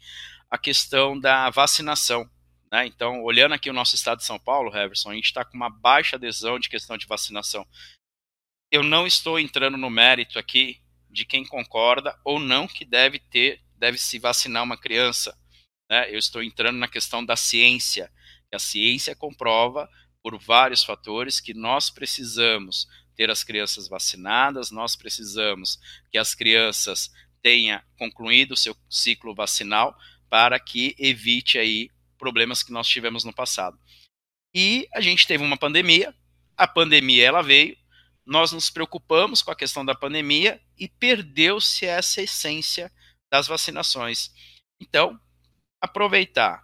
B: a questão da vacinação. Né? Então, olhando aqui o nosso estado de São Paulo, Heverson, a gente está com uma baixa adesão de questão de vacinação eu não estou entrando no mérito aqui de quem concorda ou não que deve ter, deve se vacinar uma criança. Né? Eu estou entrando na questão da ciência. A ciência comprova por vários fatores que nós precisamos ter as crianças vacinadas, nós precisamos que as crianças tenham concluído o seu ciclo vacinal para que evite aí problemas que nós tivemos no passado. E a gente teve uma pandemia, a pandemia ela veio, nós nos preocupamos com a questão da pandemia e perdeu-se essa essência das vacinações. Então, aproveitar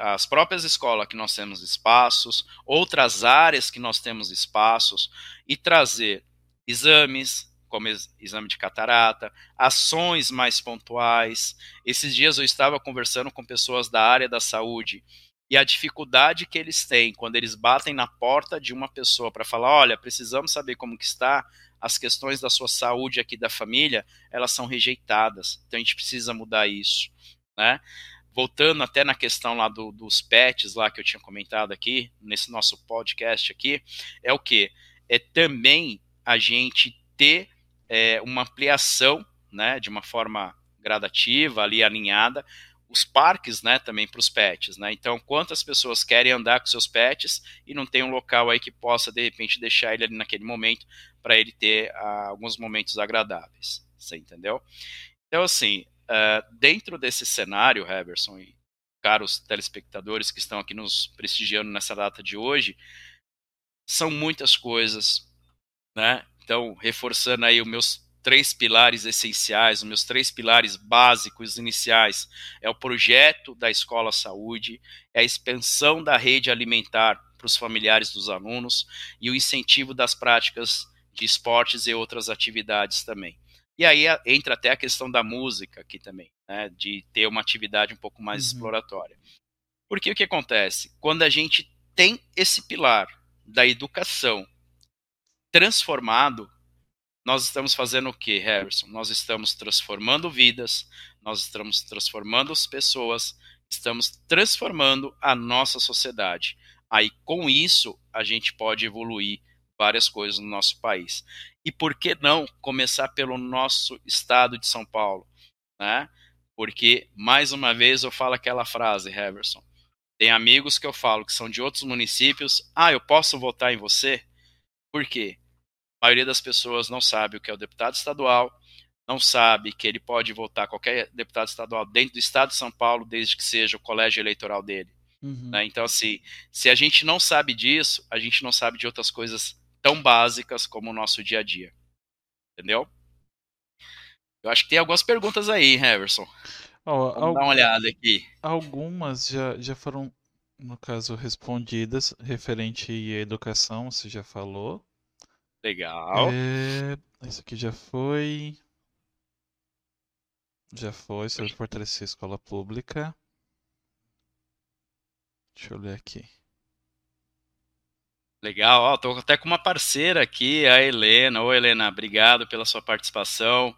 B: as próprias escolas que nós temos espaços, outras áreas que nós temos espaços e trazer exames, como exame de catarata, ações mais pontuais. Esses dias eu estava conversando com pessoas da área da saúde e a dificuldade que eles têm quando eles batem na porta de uma pessoa para falar, olha, precisamos saber como que está, as questões da sua saúde aqui da família, elas são rejeitadas. Então a gente precisa mudar isso, né? Voltando até na questão lá do, dos pets lá que eu tinha comentado aqui, nesse nosso podcast aqui, é o que? é também a gente ter é, uma ampliação, né, de uma forma gradativa, ali alinhada, os parques, né, também para os pets, né? Então, quantas pessoas querem andar com seus pets e não tem um local aí que possa de repente deixar ele ali naquele momento para ele ter uh, alguns momentos agradáveis, você entendeu? Então, assim, uh, dentro desse cenário, Heverson e caros telespectadores que estão aqui nos prestigiando nessa data de hoje, são muitas coisas, né? Então, reforçando aí os meus três pilares essenciais, os meus três pilares básicos iniciais é o projeto da Escola Saúde, é a expansão da rede alimentar para os familiares dos alunos e o incentivo das práticas de esportes e outras atividades também. E aí entra até a questão da música aqui também, né, de ter uma atividade um pouco mais uhum. exploratória. Porque o que acontece? Quando a gente tem esse pilar da educação transformado, nós estamos fazendo o que, Harrison? Nós estamos transformando vidas, nós estamos transformando as pessoas, estamos transformando a nossa sociedade. Aí, com isso, a gente pode evoluir várias coisas no nosso país. E por que não começar pelo nosso estado de São Paulo? Né? Porque, mais uma vez, eu falo aquela frase, Heverson. Tem amigos que eu falo que são de outros municípios. Ah, eu posso votar em você? Por quê? A maioria das pessoas não sabe o que é o deputado estadual, não sabe que ele pode votar qualquer deputado estadual dentro do estado de São Paulo, desde que seja o colégio eleitoral dele. Uhum. Né? Então, assim, se a gente não sabe disso, a gente não sabe de outras coisas tão básicas como o nosso dia a dia. Entendeu? Eu acho que tem algumas perguntas aí, Heverson. Oh, Vamos dar uma olhada aqui.
A: Algumas já, já foram, no caso, respondidas referente à educação, você já falou.
B: Legal.
A: É, esse aqui já foi. Já foi sobre fortalecer a escola pública. Deixa eu ler aqui.
B: Legal, ó, tô até com uma parceira aqui, a Helena. Oi, Helena, obrigado pela sua participação.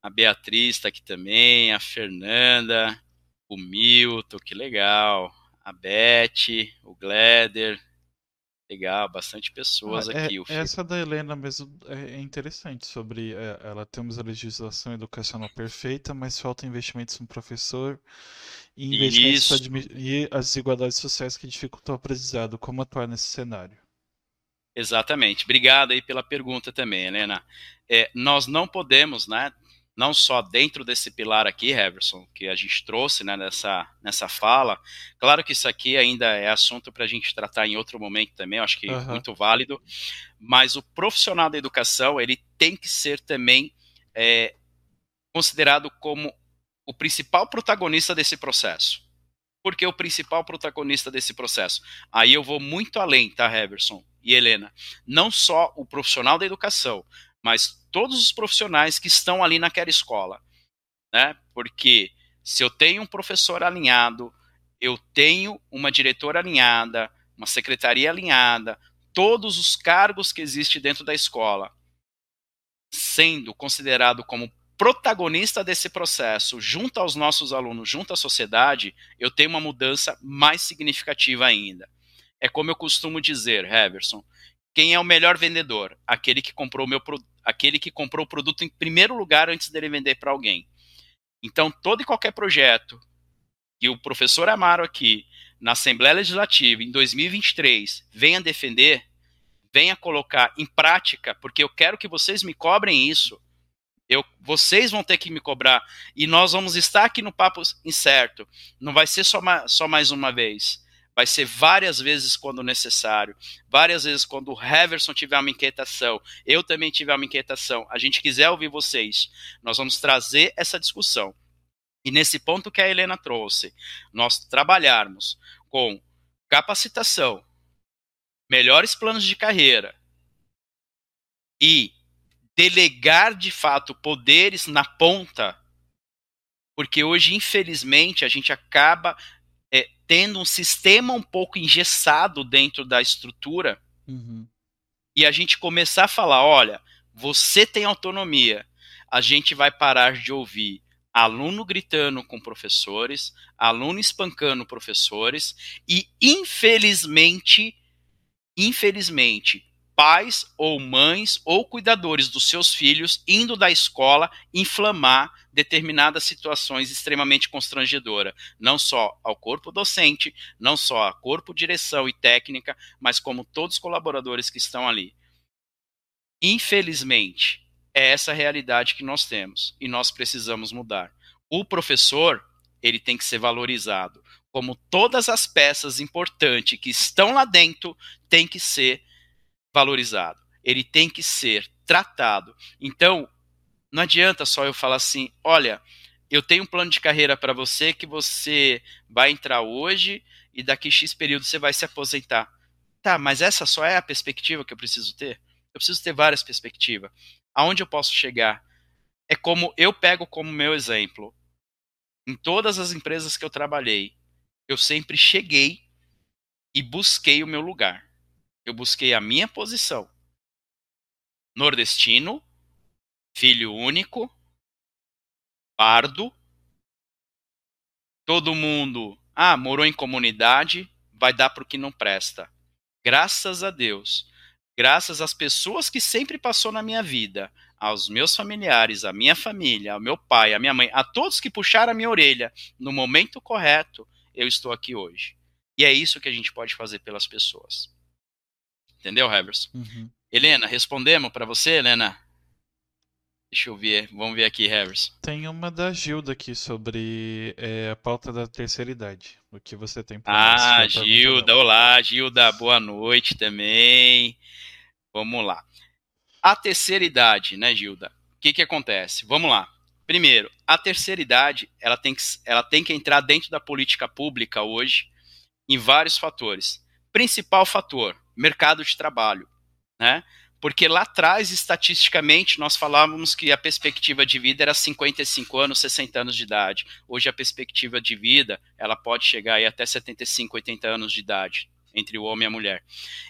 B: A Beatriz está aqui também, a Fernanda, o Milton, que legal. A Beth, o Gleder, Legal, bastante pessoas ah, aqui.
A: É, essa da Helena mesmo é interessante sobre é, ela temos a legislação educacional perfeita, mas falta investimentos no professor e investimentos e as desigualdades sociais que dificultam o aprendizado. Como atuar nesse cenário?
B: Exatamente. Obrigado aí pela pergunta também, Helena. É, nós não podemos, né, não só dentro desse pilar aqui, Heverson, que a gente trouxe né, nessa, nessa fala. Claro que isso aqui ainda é assunto para a gente tratar em outro momento também, eu acho que uhum. muito válido. Mas o profissional da educação, ele tem que ser também é, considerado como o principal protagonista desse processo. Por que o principal protagonista desse processo? Aí eu vou muito além, tá, Heverson e Helena? Não só o profissional da educação, mas todos os profissionais que estão ali naquela escola, né? Porque se eu tenho um professor alinhado, eu tenho uma diretora alinhada, uma secretaria alinhada, todos os cargos que existem dentro da escola, sendo considerado como protagonista desse processo, junto aos nossos alunos, junto à sociedade, eu tenho uma mudança mais significativa ainda. É como eu costumo dizer, Heverson, quem é o melhor vendedor? Aquele que comprou o meu aquele que comprou o produto em primeiro lugar antes dele vender para alguém. Então, todo e qualquer projeto que o professor Amaro aqui na Assembleia Legislativa em 2023 venha defender, venha colocar em prática, porque eu quero que vocês me cobrem isso. Eu, vocês vão ter que me cobrar e nós vamos estar aqui no papo incerto. Não vai ser só, só mais uma vez vai ser várias vezes quando necessário, várias vezes quando o Heverson tiver uma inquietação, eu também tiver uma inquietação, a gente quiser ouvir vocês, nós vamos trazer essa discussão. E nesse ponto que a Helena trouxe, nós trabalharmos com capacitação, melhores planos de carreira e delegar de fato poderes na ponta, porque hoje, infelizmente, a gente acaba tendo um sistema um pouco engessado dentro da estrutura uhum. e a gente começar a falar: olha, você tem autonomia, a gente vai parar de ouvir aluno gritando com professores, aluno espancando professores e, infelizmente, infelizmente, pais ou mães ou cuidadores dos seus filhos indo da escola inflamar determinadas situações extremamente constrangedoras, não só ao corpo docente, não só a corpo direção e técnica, mas como todos os colaboradores que estão ali. Infelizmente, é essa a realidade que nós temos e nós precisamos mudar. O professor, ele tem que ser valorizado, como todas as peças importantes que estão lá dentro têm que ser valorizado. Ele tem que ser tratado. Então, não adianta só eu falar assim, olha, eu tenho um plano de carreira para você que você vai entrar hoje e daqui X período você vai se aposentar. Tá, mas essa só é a perspectiva que eu preciso ter? Eu preciso ter várias perspectivas. Aonde eu posso chegar? É como eu pego como meu exemplo. Em todas as empresas que eu trabalhei, eu sempre cheguei e busquei o meu lugar. Eu busquei a minha posição. Nordestino, filho único, pardo, todo mundo, ah, morou em comunidade, vai dar para o que não presta. Graças a Deus, graças às pessoas que sempre passou na minha vida, aos meus familiares, à minha família, ao meu pai, à minha mãe, a todos que puxaram a minha orelha no momento correto, eu estou aqui hoje. E é isso que a gente pode fazer pelas pessoas. Entendeu, Heverson? Uhum. Helena, respondemos para você, Helena? Deixa eu ver, vamos ver aqui, Harris.
A: Tem uma da Gilda aqui sobre é, a pauta da terceira idade. O que você tem
B: para Ah, Gilda, olá, Gilda, boa noite também. Vamos lá. A terceira idade, né, Gilda? O que, que acontece? Vamos lá. Primeiro, a terceira idade ela tem, que, ela tem que entrar dentro da política pública hoje em vários fatores. Principal fator, mercado de trabalho. Né? Porque lá atrás, estatisticamente, nós falávamos que a perspectiva de vida era 55 anos, 60 anos de idade. Hoje a perspectiva de vida, ela pode chegar aí até 75, 80 anos de idade, entre o homem e a mulher.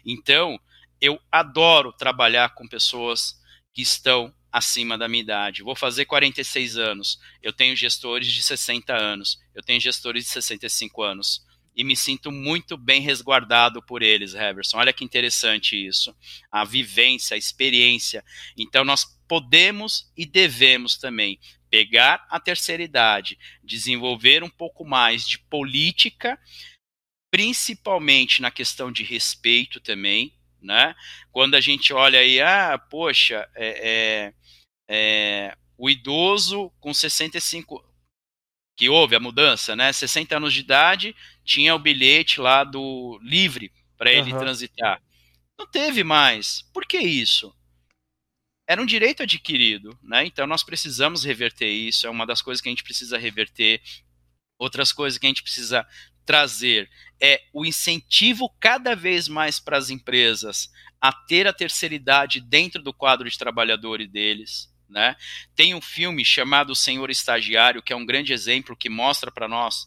B: Então, eu adoro trabalhar com pessoas que estão acima da minha idade. Vou fazer 46 anos. Eu tenho gestores de 60 anos. Eu tenho gestores de 65 anos e me sinto muito bem resguardado por eles, Heverson. Olha que interessante isso. A vivência, a experiência. Então, nós podemos e devemos também pegar a terceira idade, desenvolver um pouco mais de política, principalmente na questão de respeito também, né? Quando a gente olha aí, ah, poxa, é, é, é, o idoso com 65 que houve a mudança, né? 60 anos de idade, tinha o bilhete lá do livre para ele uhum. transitar. Não teve mais. Por que isso? Era um direito adquirido, né? Então nós precisamos reverter isso, é uma das coisas que a gente precisa reverter. Outras coisas que a gente precisa trazer é o incentivo cada vez mais para as empresas a ter a terceira idade dentro do quadro de trabalhadores deles. Né? Tem um filme chamado O Senhor Estagiário, que é um grande exemplo que mostra para nós,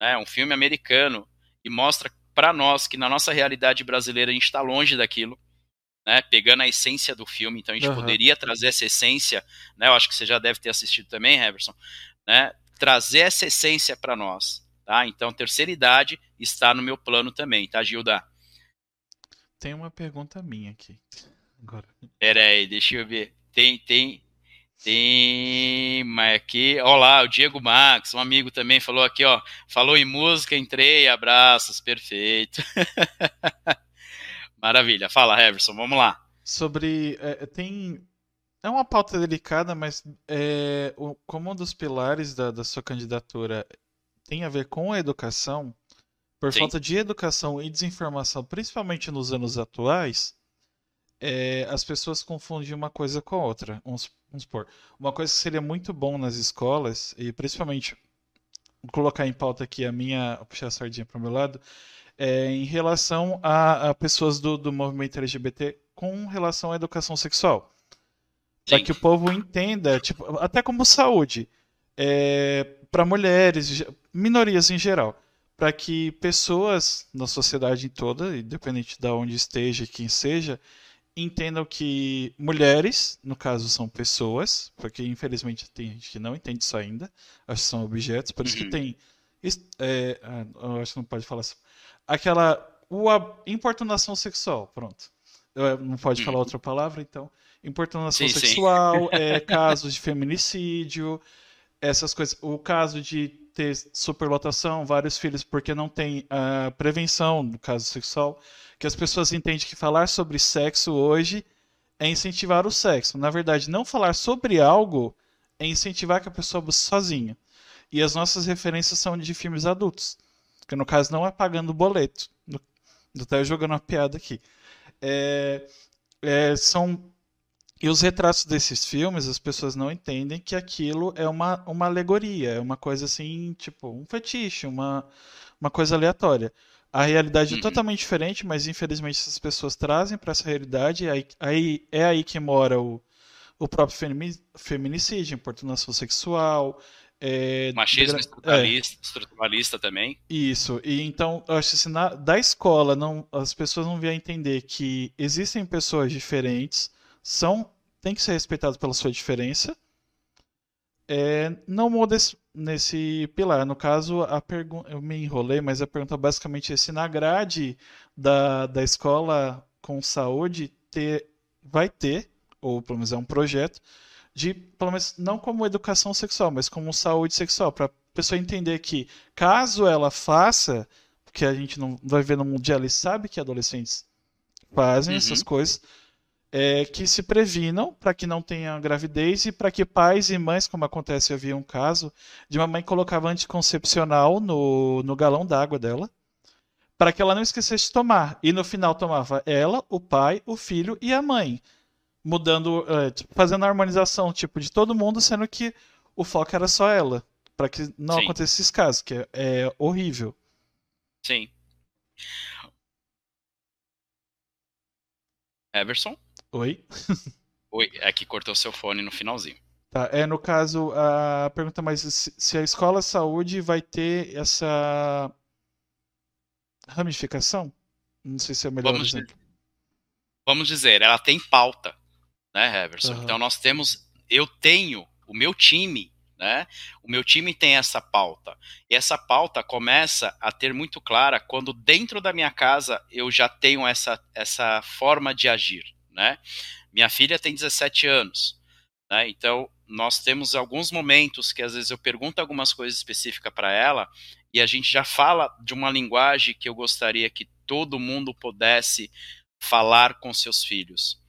B: né, um filme americano, e mostra para nós que na nossa realidade brasileira a gente está longe daquilo, né, pegando a essência do filme, então a gente uhum. poderia trazer essa essência, né, eu acho que você já deve ter assistido também, Heverson, né, trazer essa essência para nós. Tá? Então, terceira idade está no meu plano também, tá, Gilda?
A: Tem uma pergunta minha aqui. Agora.
B: Pera aí, deixa eu ver. Tem, tem, tem, mas aqui, olá, o Diego Max, um amigo também falou aqui, ó, falou em música, entrei, abraços, perfeito. Maravilha, fala, Heverson, vamos lá.
A: Sobre, é, tem, é uma pauta delicada, mas é, o, como um dos pilares da, da sua candidatura tem a ver com a educação, por Sim. falta de educação e desinformação, principalmente nos anos atuais, é, as pessoas confundem uma coisa com a outra. Vamos, vamos supor, uma coisa que seria muito bom nas escolas, e principalmente vou colocar em pauta aqui a minha, puxar a sardinha para o meu lado, é, em relação a, a pessoas do, do movimento LGBT com relação à educação sexual. Para que o povo entenda, tipo, até como saúde, é, para mulheres, minorias em geral, para que pessoas na sociedade toda, independente de onde esteja, quem seja, entendam que mulheres, no caso, são pessoas, porque infelizmente tem gente que não entende isso ainda, acho que são objetos, por isso que uhum. tem. É, ah, acho que não pode falar assim. Aquela. O, a importunação sexual, pronto. não pode falar uhum. outra palavra, então. Importunação sim, sexual, sim. É, casos de feminicídio, essas coisas. O caso de ter superlotação, vários filhos, porque não tem a prevenção no caso sexual, que as pessoas entendem que falar sobre sexo hoje é incentivar o sexo. Na verdade, não falar sobre algo é incentivar que a pessoa busque sozinha. E as nossas referências são de filmes adultos, que no caso não é pagando boleto. Estou jogando uma piada aqui. É, é, são e os retratos desses filmes, as pessoas não entendem que aquilo é uma, uma alegoria, é uma coisa assim, tipo, um fetiche, uma, uma coisa aleatória. A realidade é uhum. totalmente diferente, mas infelizmente essas pessoas trazem para essa realidade, e aí, aí, é aí que mora o, o próprio feminicídio, importunação sexual. É,
B: Machismo estruturalista, é, estruturalista também.
A: Isso, e então, acho que assim, na, da escola, não, as pessoas não vêm a entender que existem pessoas diferentes são tem que ser respeitados pela sua diferença. É, não muda nesse pilar. No caso, a pergunta eu me enrolei, mas a pergunta basicamente é se na grade da, da escola com saúde ter, vai ter, ou pelo menos é um projeto, de, pelo menos não como educação sexual, mas como saúde sexual, para a pessoa entender que caso ela faça, porque a gente não vai ver no mundial, ele sabe que adolescentes fazem uhum. essas coisas, é, que se previnam para que não tenha gravidez e para que pais e mães, como acontece, vi um caso de uma mãe que colocava anticoncepcional no, no galão d'água dela para que ela não esquecesse de tomar. E no final tomava ela, o pai, o filho e a mãe. Mudando, é, tipo, fazendo a harmonização tipo, de todo mundo, sendo que o foco era só ela. Para que não Sim. acontecesse esse caso, que é, é horrível.
B: Sim. Everson?
A: Oi?
B: Oi, é que cortou seu fone no finalzinho.
A: Tá, é no caso, a pergunta mais se a escola saúde vai ter essa ramificação? Não sei se é o melhor
B: vamos exemplo. Dizer, vamos dizer, ela tem pauta, né, Heverson? Uhum. Então nós temos, eu tenho, o meu time, né? O meu time tem essa pauta. E essa pauta começa a ter muito clara quando dentro da minha casa eu já tenho essa, essa forma de agir né? Minha filha tem 17 anos, né? Então, nós temos alguns momentos que às vezes eu pergunto algumas coisas específicas para ela e a gente já fala de uma linguagem que eu gostaria que todo mundo pudesse falar com seus filhos.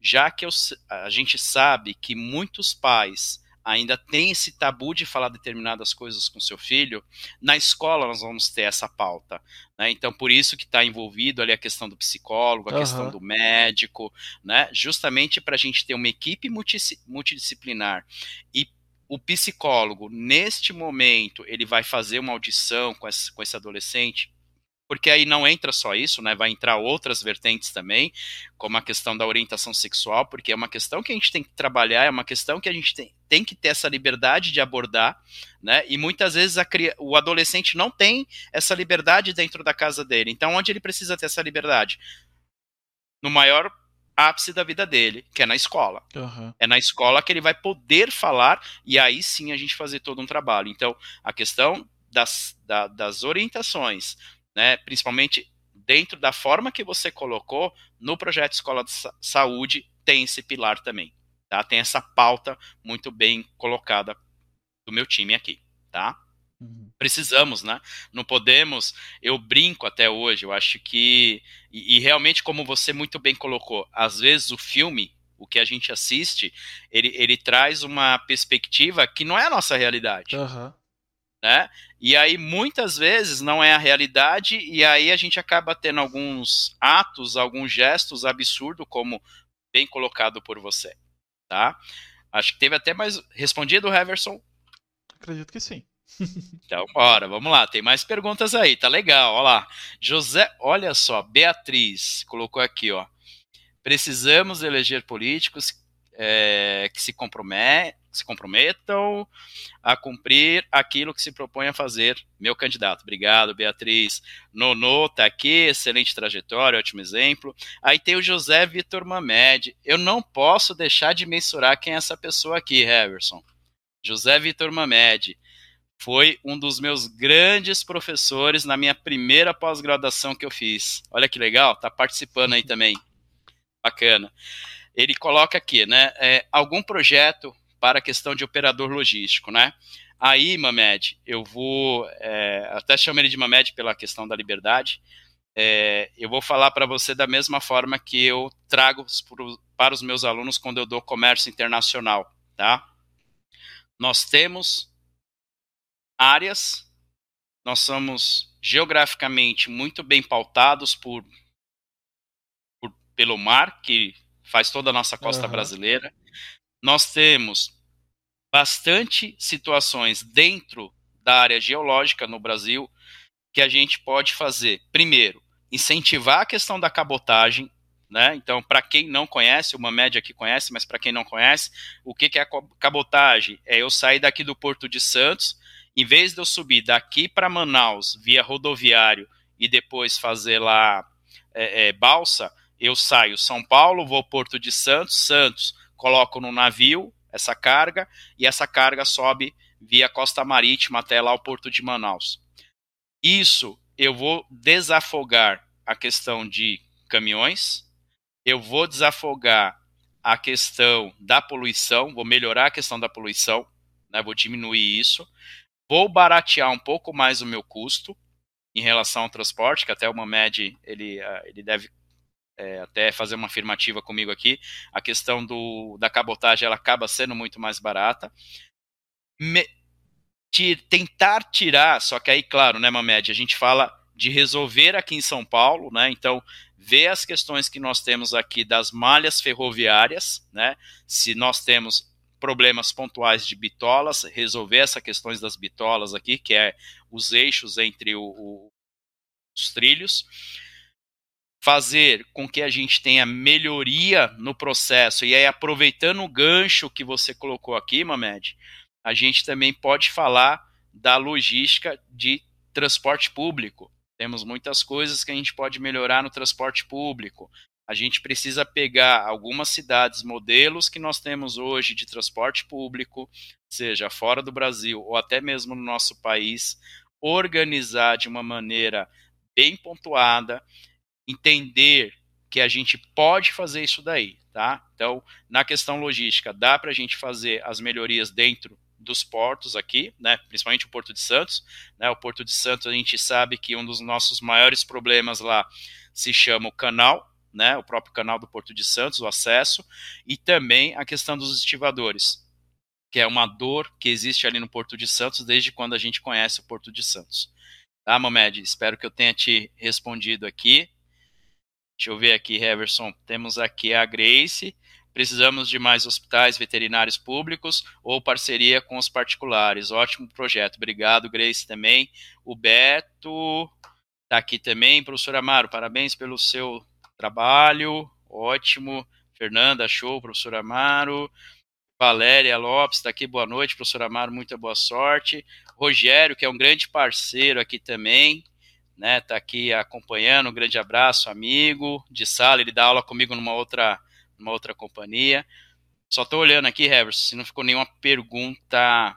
B: Já que eu, a gente sabe que muitos pais ainda tem esse tabu de falar determinadas coisas com seu filho, na escola nós vamos ter essa pauta. Né? Então, por isso que está envolvido ali a questão do psicólogo, a uhum. questão do médico, né? justamente para a gente ter uma equipe multidisciplinar. E o psicólogo, neste momento, ele vai fazer uma audição com esse, com esse adolescente, porque aí não entra só isso, né? Vai entrar outras vertentes também, como a questão da orientação sexual, porque é uma questão que a gente tem que trabalhar, é uma questão que a gente tem, tem que ter essa liberdade de abordar, né? E muitas vezes a, o adolescente não tem essa liberdade dentro da casa dele. Então, onde ele precisa ter essa liberdade? No maior ápice da vida dele, que é na escola. Uhum. É na escola que ele vai poder falar e aí sim a gente fazer todo um trabalho. Então, a questão das, da, das orientações, né, principalmente dentro da forma que você colocou no projeto Escola de Saúde, tem esse pilar também. Tá? Tem essa pauta muito bem colocada do meu time aqui. Tá? Uhum. Precisamos, né? Não podemos. Eu brinco até hoje. Eu acho que. E, e, realmente, como você muito bem colocou, às vezes o filme, o que a gente assiste, ele, ele traz uma perspectiva que não é a nossa realidade. Uhum né? E aí muitas vezes não é a realidade e aí a gente acaba tendo alguns atos, alguns gestos absurdos, como bem colocado por você, tá? Acho que teve até mais respondido, Heverson.
A: Acredito que sim.
B: então, bora, vamos lá. Tem mais perguntas aí, tá legal. Olha lá. José, olha só, Beatriz colocou aqui, ó. Precisamos eleger políticos é, que se, se comprometam a cumprir aquilo que se propõe a fazer, meu candidato. Obrigado, Beatriz. Nono tá aqui, excelente trajetória, ótimo exemplo. Aí tem o José Vitor Mamed. Eu não posso deixar de mensurar quem é essa pessoa aqui, Heverson. José Vitor Mamed foi um dos meus grandes professores na minha primeira pós-graduação que eu fiz. Olha que legal, tá participando aí também. Bacana. Ele coloca aqui, né? É, algum projeto para a questão de operador logístico, né? Aí, Mamed, eu vou. É, até chamo ele de Mamed pela questão da liberdade. É, eu vou falar para você da mesma forma que eu trago para os meus alunos quando eu dou comércio internacional, tá? Nós temos áreas, nós somos geograficamente muito bem pautados por, por pelo mar, que faz toda a nossa costa uhum. brasileira. Nós temos bastante situações dentro da área geológica no Brasil que a gente pode fazer. Primeiro, incentivar a questão da cabotagem, né? Então, para quem não conhece, uma média que conhece, mas para quem não conhece, o que, que é cabotagem? É eu sair daqui do Porto de Santos, em vez de eu subir daqui para Manaus via rodoviário e depois fazer lá é, é, balsa, eu saio São Paulo, vou Porto de Santos, Santos, coloco no navio, essa carga e essa carga sobe via costa marítima até lá o porto de Manaus. Isso eu vou desafogar a questão de caminhões, eu vou desafogar a questão da poluição, vou melhorar a questão da poluição, né, vou diminuir isso, vou baratear um pouco mais o meu custo em relação ao transporte, que até o Mamed ele, ah, ele deve é, até fazer uma afirmativa comigo aqui, a questão do, da cabotagem ela acaba sendo muito mais barata. Me, tentar tirar, só que aí, claro, né, Mamed, a gente fala de resolver aqui em São Paulo, né? Então, ver as questões que nós temos aqui das malhas ferroviárias, né? Se nós temos problemas pontuais de bitolas, resolver essas questões das bitolas aqui, que é os eixos entre o, o, os trilhos fazer com que a gente tenha melhoria no processo, e aí aproveitando o gancho que você colocou aqui, Mamed, a gente também pode falar da logística de transporte público. Temos muitas coisas que a gente pode melhorar no transporte público. A gente precisa pegar algumas cidades, modelos que nós temos hoje de transporte público, seja fora do Brasil ou até mesmo no nosso país, organizar de uma maneira bem pontuada entender que a gente pode fazer isso daí, tá? Então, na questão logística, dá para a gente fazer as melhorias dentro dos portos aqui, né? Principalmente o Porto de Santos, né? O Porto de Santos a gente sabe que um dos nossos maiores problemas lá se chama o canal, né? O próprio canal do Porto de Santos, o acesso e também a questão dos estivadores, que é uma dor que existe ali no Porto de Santos desde quando a gente conhece o Porto de Santos. Tá, Momed? Espero que eu tenha te respondido aqui. Deixa eu ver aqui, Heverson. Temos aqui a Grace. Precisamos de mais hospitais veterinários públicos ou parceria com os particulares. Ótimo projeto. Obrigado, Grace, também. O Beto está aqui também. Professor Amaro, parabéns pelo seu trabalho. Ótimo. Fernanda, show, professor Amaro. Valéria Lopes está aqui, boa noite, professor Amaro, muita boa sorte. Rogério, que é um grande parceiro aqui também, né? Tá aqui acompanhando. Um grande abraço, amigo de sala. Ele dá aula comigo numa outra, numa outra companhia. Só tô olhando aqui, Heverson, se não ficou nenhuma pergunta,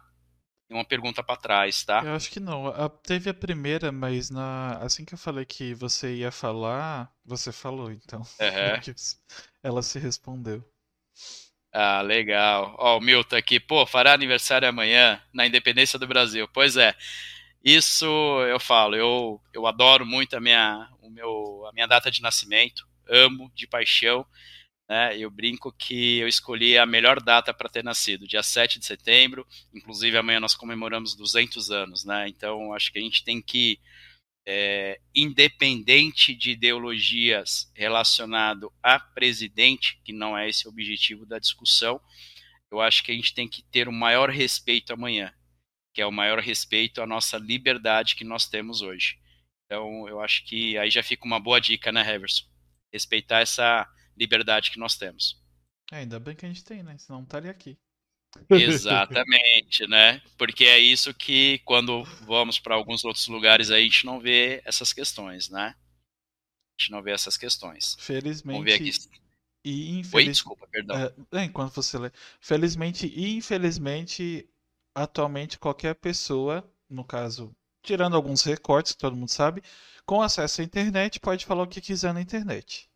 B: nenhuma pergunta para trás, tá?
A: Eu acho que não. A, teve a primeira, mas na assim que eu falei que você ia falar, você falou, então. Uhum. Ela se respondeu.
B: Ah, legal. Ó, o Milton aqui, pô, fará aniversário amanhã na Independência do Brasil. Pois é. Isso eu falo, eu, eu adoro muito a minha, o meu, a minha data de nascimento, amo de paixão. Né? Eu brinco que eu escolhi a melhor data para ter nascido, dia 7 de setembro. Inclusive, amanhã nós comemoramos 200 anos. Né? Então, acho que a gente tem que, é, independente de ideologias relacionado a presidente, que não é esse o objetivo da discussão, eu acho que a gente tem que ter o maior respeito amanhã que é o maior respeito à nossa liberdade que nós temos hoje. Então, eu acho que aí já fica uma boa dica, né, Heverson? Respeitar essa liberdade que nós temos.
A: É, ainda bem que a gente tem, né? Senão não estaria aqui.
B: Exatamente, né? Porque é isso que quando vamos para alguns outros lugares aí a gente não vê essas questões, né? A gente não vê essas questões.
A: Felizmente. Vamos ver aqui. E infeliz... Oi, desculpa, perdão. É, enquanto você lê. Felizmente e infelizmente atualmente qualquer pessoa, no caso, tirando alguns recortes que todo mundo sabe, com acesso à internet pode falar o que quiser na internet.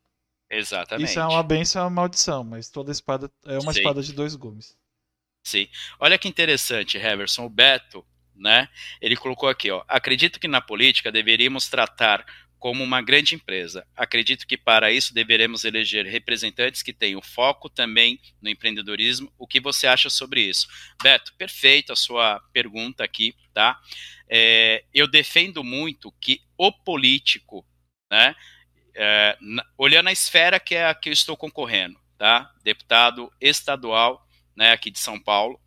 B: Exatamente.
A: Isso é uma benção e uma maldição, mas toda espada é uma Sim. espada de dois gumes.
B: Sim. Olha que interessante, Heverson. O Beto, né? Ele colocou aqui, ó. Acredito que na política deveríamos tratar como uma grande empresa. Acredito que para isso deveremos eleger representantes que tenham foco também no empreendedorismo. O que você acha sobre isso? Beto, perfeito a sua pergunta aqui, tá? É, eu defendo muito que o político, né, é, olhando a esfera que é a que eu estou concorrendo, tá? Deputado estadual, né, aqui de São Paulo,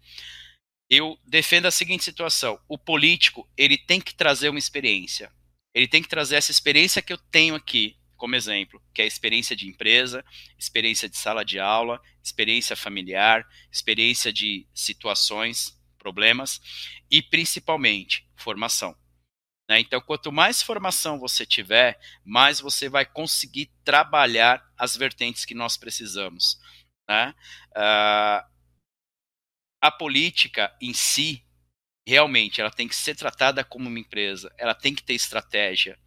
B: eu defendo a seguinte situação: o político ele tem que trazer uma experiência ele tem que trazer essa experiência que eu tenho aqui, como exemplo, que é a experiência de empresa, experiência de sala de aula, experiência familiar, experiência de situações, problemas e principalmente formação. Né? Então, quanto mais formação você tiver, mais você vai conseguir trabalhar as vertentes que nós precisamos. Né? Uh, a política em si, realmente ela tem que ser tratada como uma empresa, ela tem que ter estratégia.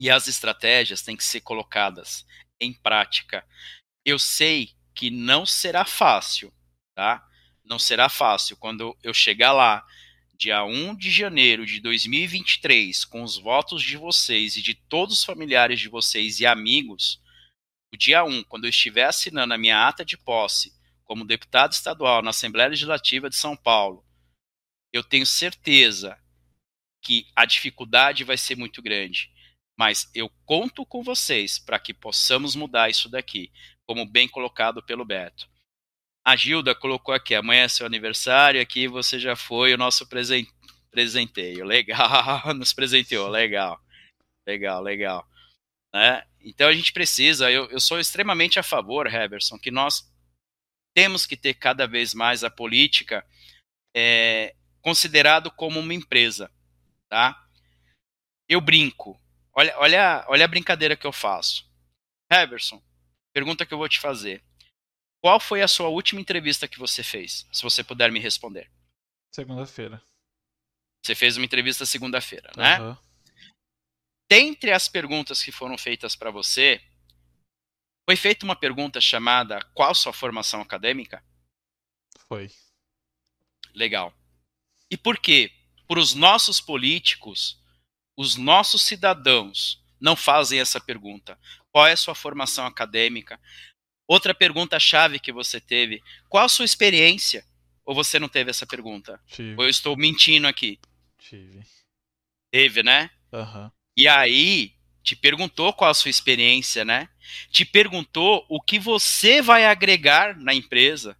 B: E as estratégias têm que ser colocadas em prática. Eu sei que não será fácil, tá? Não será fácil quando eu chegar lá, dia 1 de janeiro de 2023, com os votos de vocês e de todos os familiares de vocês e amigos, o dia 1, quando eu estiver assinando a minha ata de posse como deputado estadual na Assembleia Legislativa de São Paulo, eu tenho certeza que a dificuldade vai ser muito grande. Mas eu conto com vocês para que possamos mudar isso daqui, como bem colocado pelo Beto. A Gilda colocou aqui: amanhã é seu aniversário, aqui você já foi o nosso presen presenteio. Legal, nos presenteou, legal. Legal, legal. Né? Então a gente precisa, eu, eu sou extremamente a favor, Heverson, que nós temos que ter cada vez mais a política é, considerado como uma empresa, tá? Eu brinco. Olha, olha, olha a brincadeira que eu faço. Heverson, pergunta que eu vou te fazer. Qual foi a sua última entrevista que você fez? Se você puder me responder.
A: Segunda-feira.
B: Você fez uma entrevista segunda-feira, né? Uhum. Dentre as perguntas que foram feitas para você, foi feita uma pergunta chamada Qual sua formação acadêmica?
A: Foi.
B: Legal. E por quê? Por os nossos políticos, os nossos cidadãos não fazem essa pergunta. Qual é a sua formação acadêmica? Outra pergunta chave que você teve, qual a sua experiência? Ou você não teve essa pergunta?
A: Tive.
B: Ou eu estou mentindo aqui?
A: Tive.
B: Teve, né?
A: Uhum.
B: E aí, te perguntou qual a sua experiência, né? Te perguntou o que você vai agregar na empresa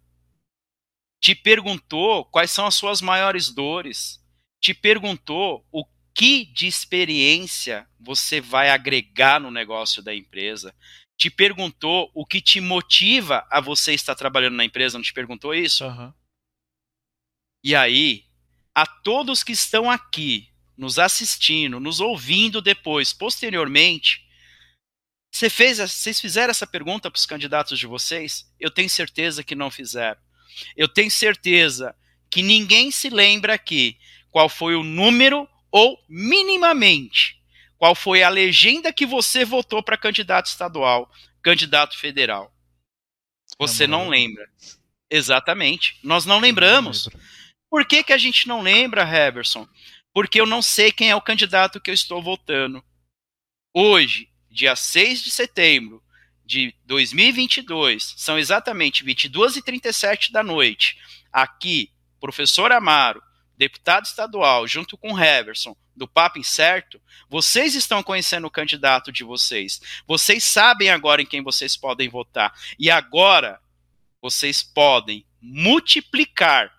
B: te perguntou quais são as suas maiores dores, te perguntou o que de experiência você vai agregar no negócio da empresa, te perguntou o que te motiva a você estar trabalhando na empresa, não te perguntou isso?
A: Uhum.
B: E aí, a todos que estão aqui, nos assistindo, nos ouvindo depois, posteriormente, você fez, vocês fizeram essa pergunta para os candidatos de vocês? Eu tenho certeza que não fizeram. Eu tenho certeza que ninguém se lembra aqui qual foi o número ou minimamente qual foi a legenda que você votou para candidato estadual, candidato federal. Você não lembra. Exatamente. Nós não lembramos. Por que, que a gente não lembra, Heverson? Porque eu não sei quem é o candidato que eu estou votando. Hoje, dia 6 de setembro de 2022, são exatamente 22 e 37 da noite. Aqui, professor Amaro, deputado estadual, junto com Heverson, do Papo Incerto, vocês estão conhecendo o candidato de vocês. Vocês sabem agora em quem vocês podem votar. E agora, vocês podem multiplicar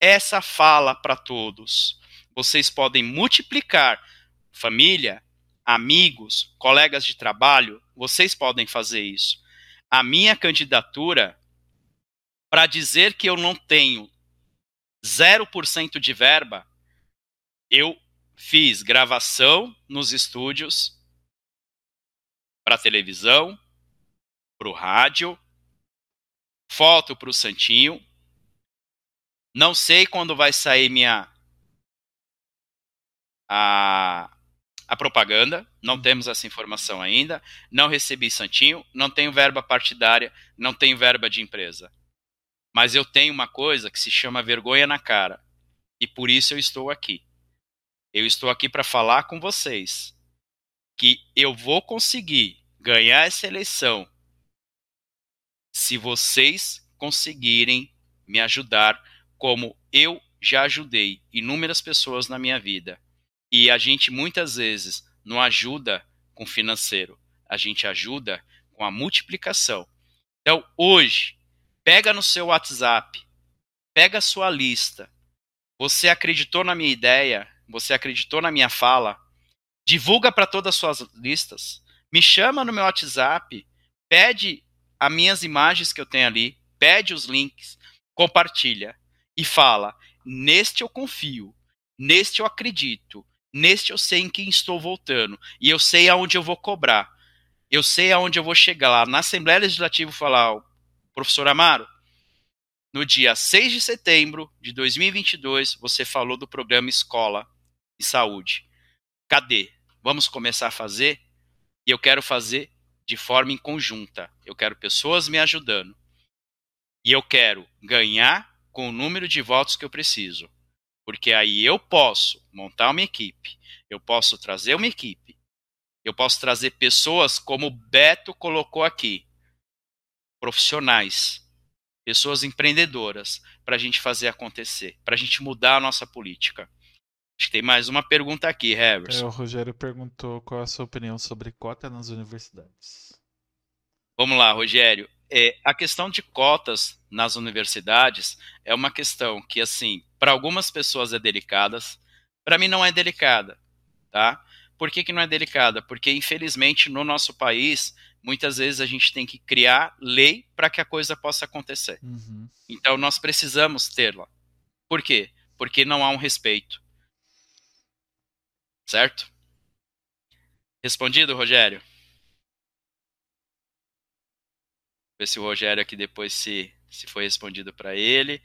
B: essa fala para todos. Vocês podem multiplicar família, amigos, colegas de trabalho, vocês podem fazer isso. A minha candidatura, para dizer que eu não tenho 0% de verba, eu fiz gravação nos estúdios para televisão, para o rádio, foto para o Santinho. Não sei quando vai sair minha a propaganda, não temos essa informação ainda, não recebi santinho, não tenho verba partidária, não tenho verba de empresa. Mas eu tenho uma coisa que se chama vergonha na cara. E por isso eu estou aqui. Eu estou aqui para falar com vocês que eu vou conseguir ganhar essa eleição se vocês conseguirem me ajudar como eu já ajudei inúmeras pessoas na minha vida. E a gente muitas vezes não ajuda com financeiro, a gente ajuda com a multiplicação. Então, hoje, pega no seu WhatsApp, pega a sua lista. Você acreditou na minha ideia, você acreditou na minha fala, divulga para todas as suas listas, me chama no meu WhatsApp, pede as minhas imagens que eu tenho ali, pede os links, compartilha e fala: neste eu confio, neste eu acredito, Neste eu sei em quem estou voltando. E eu sei aonde eu vou cobrar. Eu sei aonde eu vou chegar lá. Na Assembleia Legislativa falar, professor Amaro, no dia 6 de setembro de 2022, você falou do programa Escola e Saúde. Cadê? Vamos começar a fazer? E eu quero fazer de forma em conjunta. Eu quero pessoas me ajudando. E eu quero ganhar com o número de votos que eu preciso. Porque aí eu posso montar uma equipe, eu posso trazer uma equipe, eu posso trazer pessoas como o Beto colocou aqui, profissionais, pessoas empreendedoras, para a gente fazer acontecer, para a gente mudar a nossa política. Acho que tem mais uma pergunta aqui, Heverson.
A: É, o Rogério perguntou qual é a sua opinião sobre cota nas universidades.
B: Vamos lá, Rogério. É, a questão de cotas nas universidades é uma questão que, assim, para algumas pessoas é delicada, para mim não é delicada, tá? Por que, que não é delicada? Porque, infelizmente, no nosso país, muitas vezes a gente tem que criar lei para que a coisa possa acontecer. Uhum. Então, nós precisamos tê-la. Por quê? Porque não há um respeito. Certo? Respondido, Rogério? Ver se o Rogério aqui depois se, se foi respondido para ele.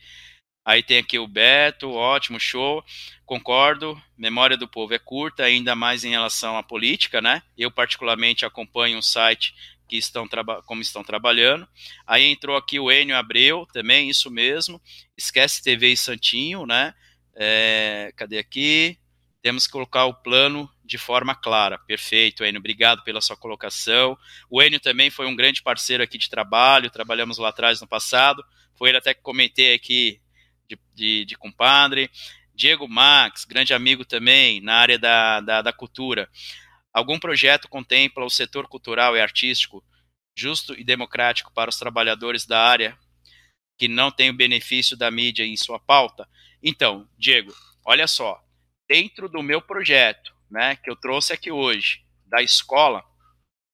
B: Aí tem aqui o Beto, ótimo, show. Concordo, memória do povo é curta, ainda mais em relação à política, né? Eu particularmente acompanho um site que estão como estão trabalhando. Aí entrou aqui o Enio Abreu, também, isso mesmo. Esquece TV e Santinho, né? É, cadê aqui? Temos que colocar o plano de forma clara. Perfeito, Enio. Obrigado pela sua colocação. O Enio também foi um grande parceiro aqui de trabalho, trabalhamos lá atrás no passado. Foi ele até que comentei aqui de, de, de compadre. Diego Max, grande amigo também na área da, da, da cultura. Algum projeto contempla o setor cultural e artístico justo e democrático para os trabalhadores da área que não tem o benefício da mídia em sua pauta? Então, Diego, olha só, dentro do meu projeto, né, que eu trouxe aqui hoje, da escola,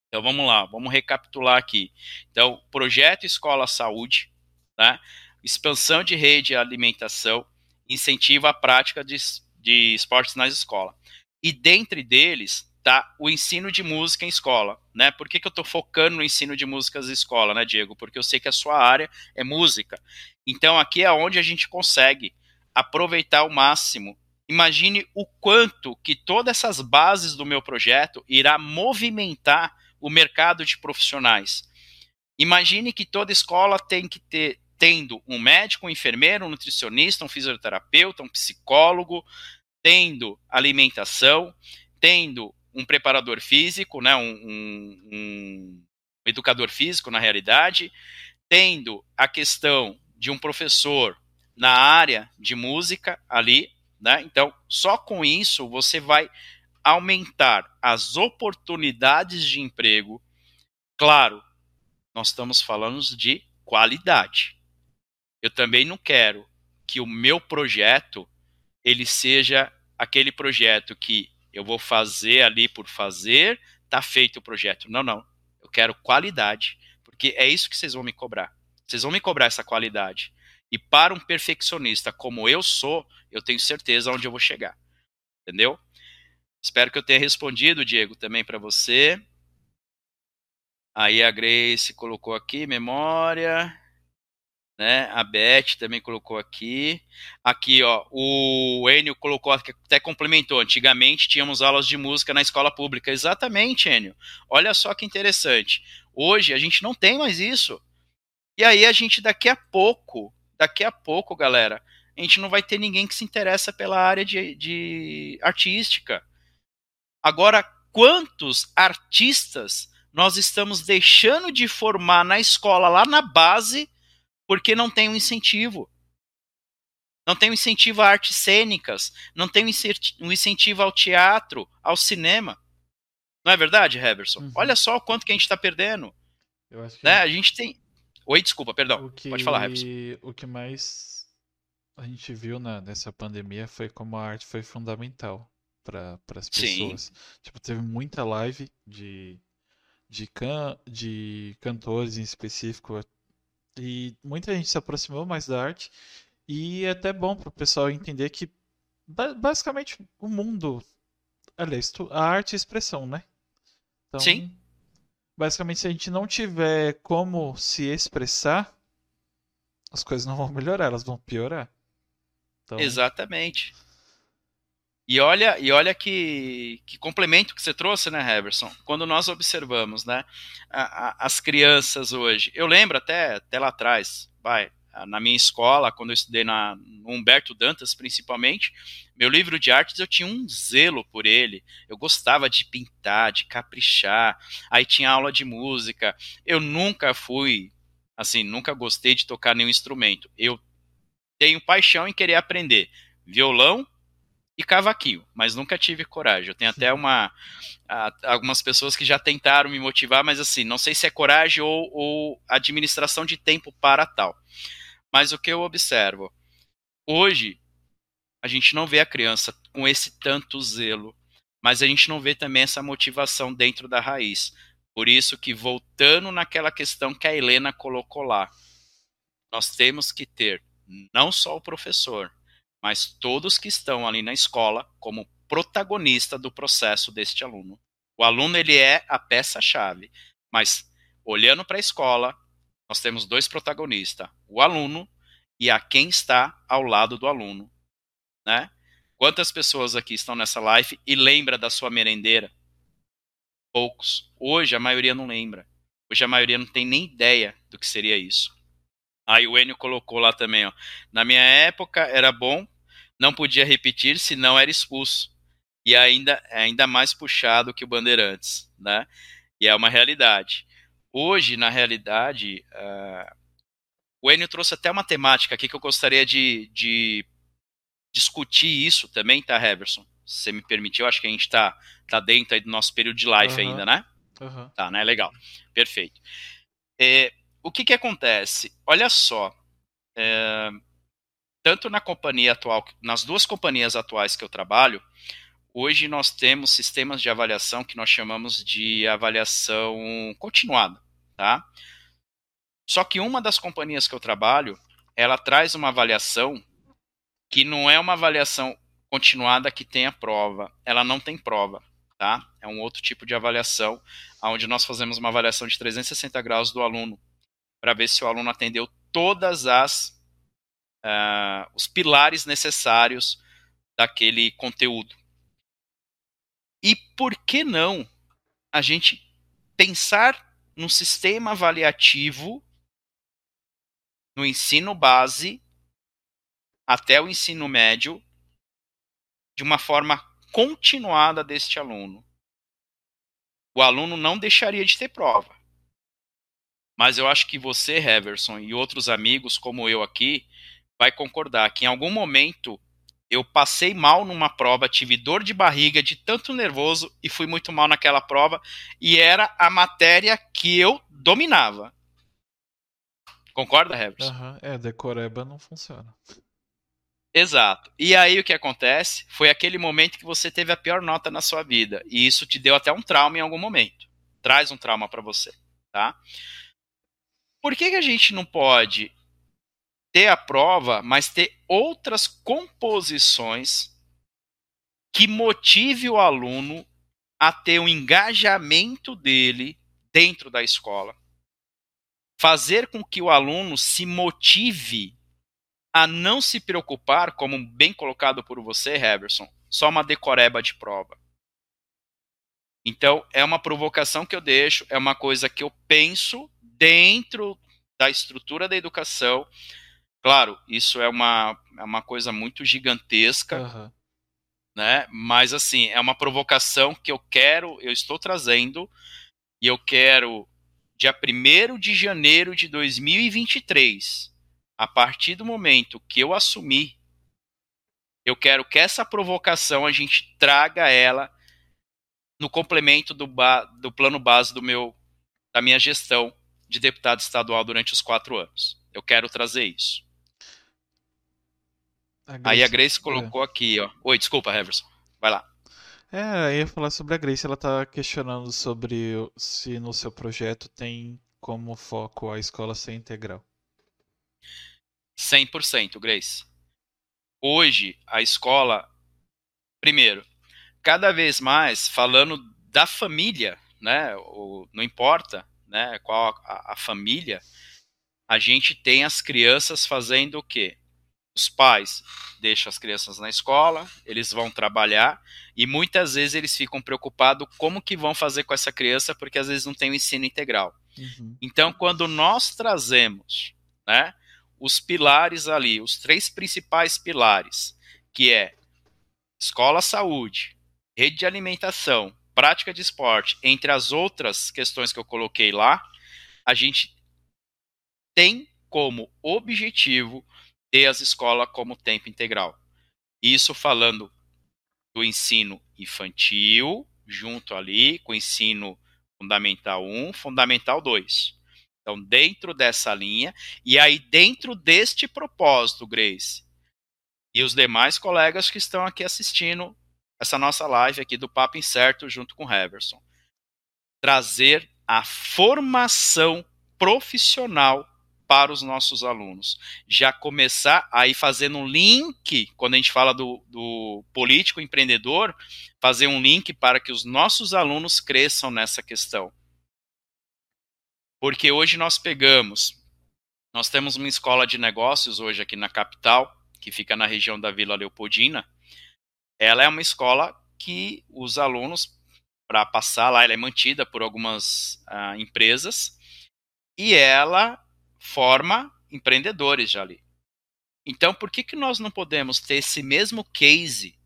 B: então vamos lá, vamos recapitular aqui. Então, projeto Escola Saúde, né, expansão de rede e alimentação, incentiva a prática de, de esportes nas escolas. E dentre deles está o ensino de música em escola, né? Por que, que eu estou focando no ensino de músicas em escola, né, Diego? Porque eu sei que a sua área é música. Então aqui é onde a gente consegue aproveitar ao máximo. Imagine o quanto que todas essas bases do meu projeto irá movimentar o mercado de profissionais. Imagine que toda escola tem que ter tendo um médico, um enfermeiro, um nutricionista, um fisioterapeuta, um psicólogo, tendo alimentação, tendo um preparador físico, né, um, um, um educador físico na realidade, tendo a questão de um professor na área de música ali, né? Então, só com isso você vai aumentar as oportunidades de emprego. Claro, nós estamos falando de qualidade eu também não quero que o meu projeto ele seja aquele projeto que eu vou fazer ali por fazer, tá feito o projeto. Não, não. Eu quero qualidade, porque é isso que vocês vão me cobrar. Vocês vão me cobrar essa qualidade. E para um perfeccionista como eu sou, eu tenho certeza onde eu vou chegar. Entendeu? Espero que eu tenha respondido, Diego, também para você. Aí a Grace colocou aqui memória. Né? A Beth também colocou aqui. Aqui, ó, o Enio colocou, até complementou. Antigamente tínhamos aulas de música na escola pública. Exatamente, Enio. Olha só que interessante. Hoje a gente não tem mais isso. E aí a gente daqui a pouco, daqui a pouco, galera, a gente não vai ter ninguém que se interessa pela área de, de artística. Agora, quantos artistas nós estamos deixando de formar na escola, lá na base, porque não tem um incentivo? Não tem um incentivo a artes cênicas, não tem um incentivo ao teatro, ao cinema. Não é verdade, Heverson? Uhum. Olha só o quanto que a gente está perdendo. Eu acho que... né? A gente tem. Oi, desculpa, perdão. Que... Pode falar, Heverson.
A: O que mais a gente viu na, nessa pandemia foi como a arte foi fundamental para as pessoas. Sim. Tipo, teve muita live de, de, can, de cantores em específico e muita gente se aproximou mais da arte e é até bom para o pessoal entender que basicamente o mundo, aliás, a arte é expressão, né?
B: Então, Sim.
A: Basicamente, se a gente não tiver como se expressar, as coisas não vão melhorar, elas vão piorar.
B: Então... Exatamente. E olha, e olha que, que complemento que você trouxe, né, Heverson? Quando nós observamos, né, a, a, as crianças hoje. Eu lembro até, até lá atrás, vai, na minha escola, quando eu estudei na Humberto Dantas, principalmente, meu livro de artes eu tinha um zelo por ele. Eu gostava de pintar, de caprichar. Aí tinha aula de música. Eu nunca fui, assim, nunca gostei de tocar nenhum instrumento. Eu tenho paixão em querer aprender violão e cavaquinho, mas nunca tive coragem. Eu tenho até uma a, algumas pessoas que já tentaram me motivar, mas assim, não sei se é coragem ou, ou administração de tempo para tal. Mas o que eu observo hoje a gente não vê a criança com esse tanto zelo, mas a gente não vê também essa motivação dentro da raiz. Por isso que voltando naquela questão que a Helena colocou lá, nós temos que ter não só o professor, mas todos que estão ali na escola como protagonista do processo deste aluno. O aluno ele é a peça-chave, mas olhando para a escola, nós temos dois protagonistas, o aluno e a quem está ao lado do aluno, né? Quantas pessoas aqui estão nessa live e lembra da sua merendeira? Poucos. Hoje a maioria não lembra. Hoje a maioria não tem nem ideia do que seria isso. Aí o Enio colocou lá também, ó. Na minha época era bom, não podia repetir, senão era expulso. E ainda, ainda mais puxado que o Bandeirantes, né? E é uma realidade. Hoje, na realidade, uh, o Enio trouxe até uma temática aqui que eu gostaria de, de discutir isso também, tá, Heverson? Se você me permitir, eu acho que a gente está tá dentro aí do nosso período de live uhum. ainda, né? Uhum. Tá, né? Legal. Perfeito. É, o que, que acontece? Olha só, é, tanto na companhia atual, nas duas companhias atuais que eu trabalho, hoje nós temos sistemas de avaliação que nós chamamos de avaliação continuada, tá? Só que uma das companhias que eu trabalho, ela traz uma avaliação que não é uma avaliação continuada que tenha prova, ela não tem prova, tá? É um outro tipo de avaliação, onde nós fazemos uma avaliação de 360 graus do aluno para ver se o aluno atendeu todas as uh, os pilares necessários daquele conteúdo. E por que não a gente pensar num sistema avaliativo no ensino base até o ensino médio de uma forma continuada deste aluno? O aluno não deixaria de ter prova. Mas eu acho que você, Heverson, e outros amigos como eu aqui, vai concordar que em algum momento eu passei mal numa prova, tive dor de barriga de tanto nervoso e fui muito mal naquela prova e era a matéria que eu dominava. Concorda, Heverson?
A: Uhum. É, decoreba não funciona.
B: Exato. E aí o que acontece foi aquele momento que você teve a pior nota na sua vida e isso te deu até um trauma em algum momento. Traz um trauma para você, tá? Por que, que a gente não pode ter a prova, mas ter outras composições que motive o aluno a ter o engajamento dele dentro da escola, fazer com que o aluno se motive a não se preocupar, como bem colocado por você, Heverson, só uma decoreba de prova. Então, é uma provocação que eu deixo, é uma coisa que eu penso dentro da estrutura da educação. Claro, isso é uma, é uma coisa muito gigantesca, uhum. né? Mas, assim, é uma provocação que eu quero, eu estou trazendo, e eu quero, dia 1 de janeiro de 2023, a partir do momento que eu assumir, eu quero que essa provocação a gente traga ela no complemento do, do plano base do meu, da minha gestão de deputado estadual durante os quatro anos. Eu quero trazer isso. A Grace, Aí a Grace colocou é. aqui, ó. Oi, desculpa, Heverson. Vai lá.
A: É, eu ia falar sobre a Grace. Ela está questionando sobre se no seu projeto tem como foco a escola ser integral.
B: 100%, Grace. Hoje, a escola, primeiro, cada vez mais falando da família, né? O, não importa, né? Qual a, a família, a gente tem as crianças fazendo o quê? Os pais deixam as crianças na escola, eles vão trabalhar e muitas vezes eles ficam preocupados como que vão fazer com essa criança porque às vezes não tem o ensino integral. Uhum. Então, quando nós trazemos, né, os pilares ali, os três principais pilares, que é escola saúde, rede de alimentação, prática de esporte, entre as outras questões que eu coloquei lá, a gente tem como objetivo ter as escolas como tempo integral. Isso falando do ensino infantil, junto ali com o ensino fundamental 1, fundamental 2. Então, dentro dessa linha, e aí dentro deste propósito, Grace, e os demais colegas que estão aqui assistindo essa nossa live aqui do Papo Incerto junto com o Heverson, trazer a formação profissional para os nossos alunos. Já começar aí fazendo um link, quando a gente fala do, do político empreendedor, fazer um link para que os nossos alunos cresçam nessa questão. Porque hoje nós pegamos, nós temos uma escola de negócios hoje aqui na capital, que fica na região da Vila Leopoldina. Ela é uma escola que os alunos, para passar lá, ela é mantida por algumas uh, empresas e ela forma empreendedores já ali. Então, por que, que nós não podemos ter esse mesmo case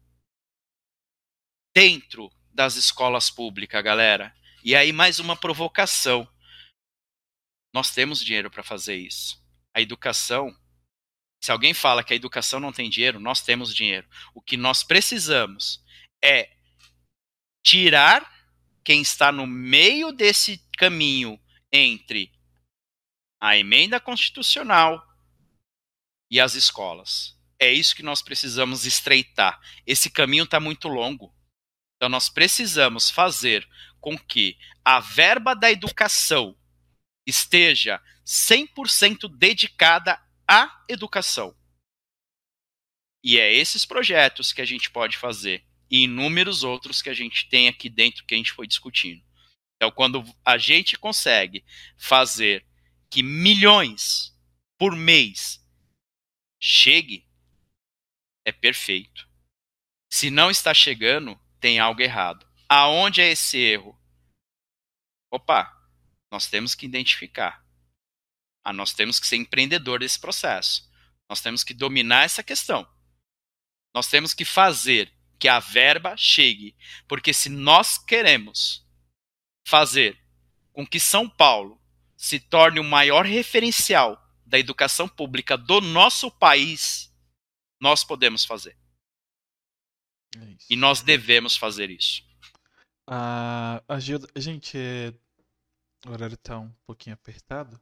B: dentro das escolas públicas, galera? E aí, mais uma provocação. Nós temos dinheiro para fazer isso. A educação, se alguém fala que a educação não tem dinheiro, nós temos dinheiro. O que nós precisamos é tirar quem está no meio desse caminho entre a emenda constitucional e as escolas. É isso que nós precisamos estreitar. Esse caminho está muito longo. Então, nós precisamos fazer com que a verba da educação esteja 100% dedicada à educação. E é esses projetos que a gente pode fazer e inúmeros outros que a gente tem aqui dentro que a gente foi discutindo. Então, quando a gente consegue fazer que milhões por mês chegue, é perfeito. Se não está chegando, tem algo errado. Aonde é esse erro? Opa, nós temos que identificar. Ah, nós temos que ser empreendedor desse processo. Nós temos que dominar essa questão. Nós temos que fazer que a verba chegue. Porque se nós queremos fazer com que São Paulo se torne o maior referencial da educação pública do nosso país, nós podemos fazer. É e nós devemos fazer isso.
A: Ah, ajuda, gente, o horário está um pouquinho apertado.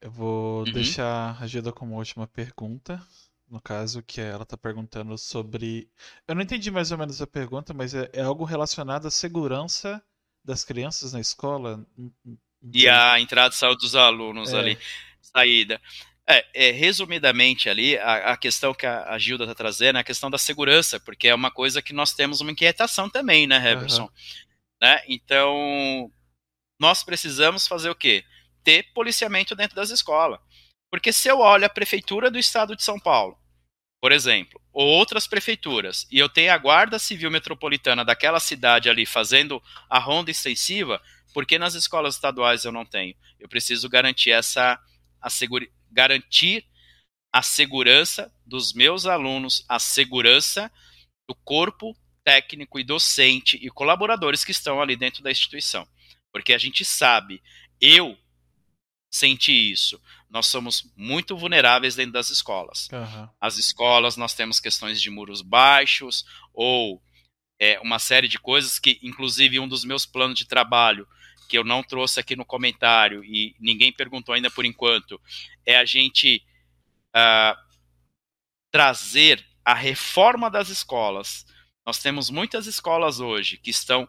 A: Eu vou uhum. deixar a Gilda como última pergunta. No caso, que ela está perguntando sobre. Eu não entendi mais ou menos a pergunta, mas é, é algo relacionado à segurança das crianças na escola?
B: E a entrada e saída dos alunos é. ali. Saída. É, é, resumidamente ali, a, a, questão que a, a Gilda está trazendo é a questão da segurança, porque é uma coisa que nós temos uma inquietação também, né, Heverson? Uhum. Né? Então, nós precisamos fazer o quê? ter policiamento dentro das escolas. Porque se eu olho a prefeitura do estado de São Paulo, por exemplo, ou outras prefeituras, e eu tenho a guarda civil metropolitana daquela cidade ali fazendo a ronda extensiva, porque nas escolas estaduais eu não tenho? Eu preciso garantir essa a garantir a segurança dos meus alunos, a segurança do corpo técnico e docente e colaboradores que estão ali dentro da instituição. Porque a gente sabe, eu senti isso. Nós somos muito vulneráveis dentro das escolas. Uhum. As escolas, nós temos questões de muros baixos ou é, uma série de coisas que, inclusive, um dos meus planos de trabalho que eu não trouxe aqui no comentário e ninguém perguntou ainda por enquanto, é a gente uh, trazer a reforma das escolas. Nós temos muitas escolas hoje que estão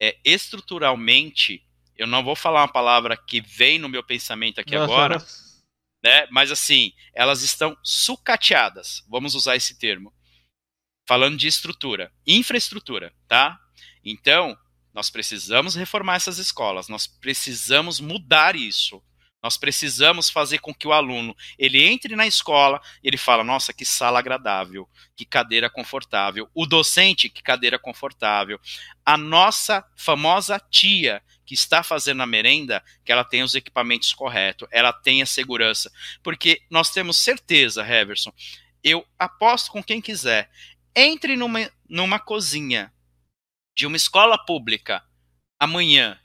B: é, estruturalmente, eu não vou falar uma palavra que vem no meu pensamento aqui Nossa, agora, né? Mas assim, elas estão sucateadas. Vamos usar esse termo. Falando de estrutura, infraestrutura, tá? Então, nós precisamos reformar essas escolas, nós precisamos mudar isso. Nós precisamos fazer com que o aluno ele entre na escola e ele fala: nossa, que sala agradável, que cadeira confortável. O docente, que cadeira confortável. A nossa famosa tia que está fazendo a merenda, que ela tenha os equipamentos corretos, ela tenha segurança. Porque nós temos certeza, Heverson, eu aposto com quem quiser, entre numa, numa cozinha de uma escola pública amanhã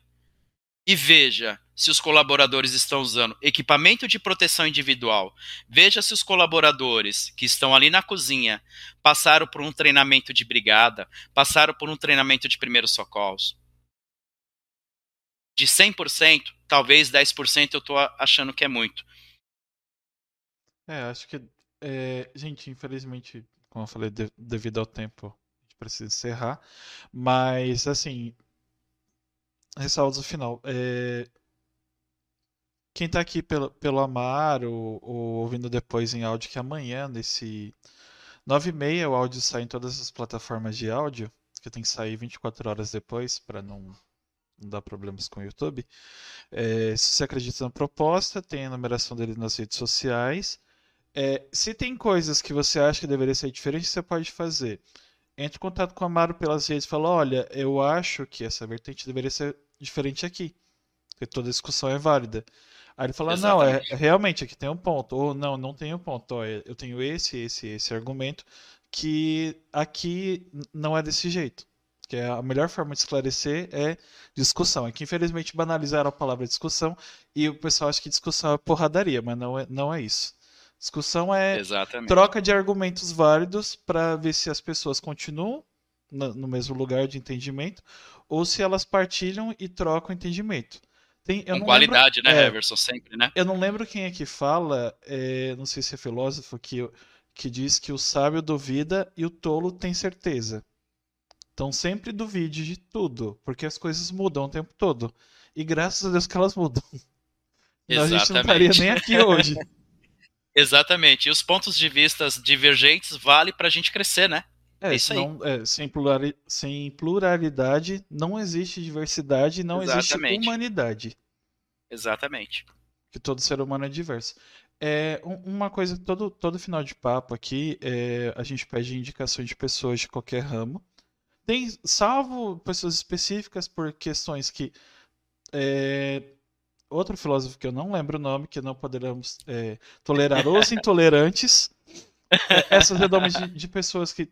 B: e veja se os colaboradores estão usando equipamento de proteção individual. Veja se os colaboradores que estão ali na cozinha passaram por um treinamento de brigada, passaram por um treinamento de primeiros socorros. De 100%, talvez 10% eu estou achando que é muito.
A: É, acho que. É, gente, infelizmente, como eu falei, de, devido ao tempo, precisa encerrar. Mas, assim, ressalvas no final. É, quem está aqui pelo, pelo Amar ou, ou, ouvindo depois em áudio, que amanhã, nesse 9 e meia, o áudio sai em todas as plataformas de áudio, que tem que sair 24 horas depois, para não, não dar problemas com o YouTube. É, se você acredita na proposta, tem a numeração dele nas redes sociais. É, se tem coisas que você acha que deveria ser diferente, você pode fazer entre em contato com o Amaro pelas redes e fala: olha, eu acho que essa vertente deveria ser diferente aqui. Porque toda discussão é válida. Aí ele fala: Exatamente. não, é, realmente aqui tem um ponto. Ou não, não tem um ponto. Ó, eu tenho esse, esse, esse argumento que aqui não é desse jeito. Que é a melhor forma de esclarecer é discussão. É que infelizmente banalizaram a palavra discussão e o pessoal acha que discussão é porradaria, mas não é, não é isso. Discussão é Exatamente. troca de argumentos válidos para ver se as pessoas continuam no mesmo lugar de entendimento ou se elas partilham e trocam entendimento.
B: Tem, Com qualidade, lembro, né, é, Everson? Sempre, né?
A: Eu não lembro quem é que fala, é, não sei se é filósofo, que, que diz que o sábio duvida e o tolo tem certeza. Então sempre duvide de tudo, porque as coisas mudam o tempo todo. E graças a Deus que elas mudam. Exatamente. a gente não estaria nem aqui hoje.
B: Exatamente. E os pontos de vista divergentes vale para a gente crescer, né?
A: É, é isso aí. é, sem, plurali sem pluralidade não existe diversidade, não Exatamente. existe humanidade.
B: Exatamente.
A: Que todo ser humano é diverso. É, uma coisa, todo, todo final de papo aqui, é, a gente pede indicações de pessoas de qualquer ramo. Tem, salvo pessoas específicas por questões que é, outro filósofo que eu não lembro o nome, que não poderemos é, tolerar os intolerantes. É, essas redomas de, de, pessoas que,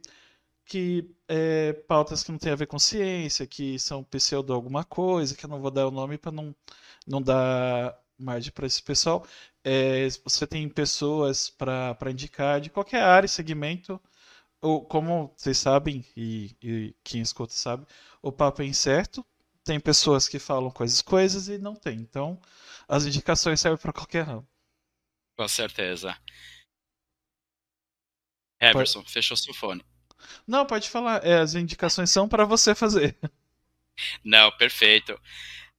A: que é, pautas que não têm a ver com ciência, que são pseudo alguma coisa, que eu não vou dar o nome para não, não dar margem para esse pessoal. É, você tem pessoas para indicar de qualquer área, segmento, ou como vocês sabem, e, e quem escuta sabe, o papo é incerto, tem pessoas que falam coisas coisas e não tem. Então, as indicações servem para qualquer um.
B: Com certeza. Everson, pode... fechou seu fone.
A: Não, pode falar. É, as indicações são para você fazer.
B: Não, perfeito.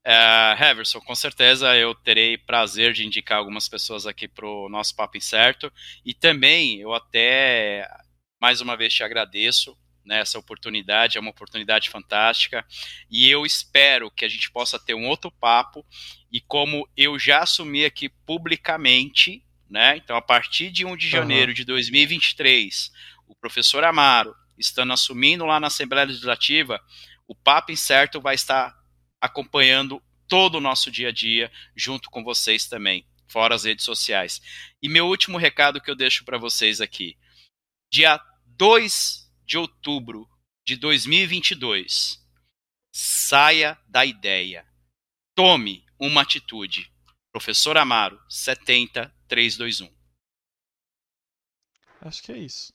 B: Uh, Heverson, com certeza eu terei prazer de indicar algumas pessoas aqui para o nosso Papo Incerto. E também eu até, mais uma vez, te agradeço né, essa oportunidade, é uma oportunidade fantástica, e eu espero que a gente possa ter um outro papo, e como eu já assumi aqui publicamente, né, então a partir de 1 de janeiro uhum. de 2023, o professor Amaro, estando assumindo lá na Assembleia Legislativa, o Papo Incerto vai estar acompanhando todo o nosso dia a dia, junto com vocês também, fora as redes sociais. E meu último recado que eu deixo para vocês aqui, dia 2 de outubro de 2022. Saia da ideia. Tome uma atitude. Professor Amaro, 70321.
A: Acho que é isso.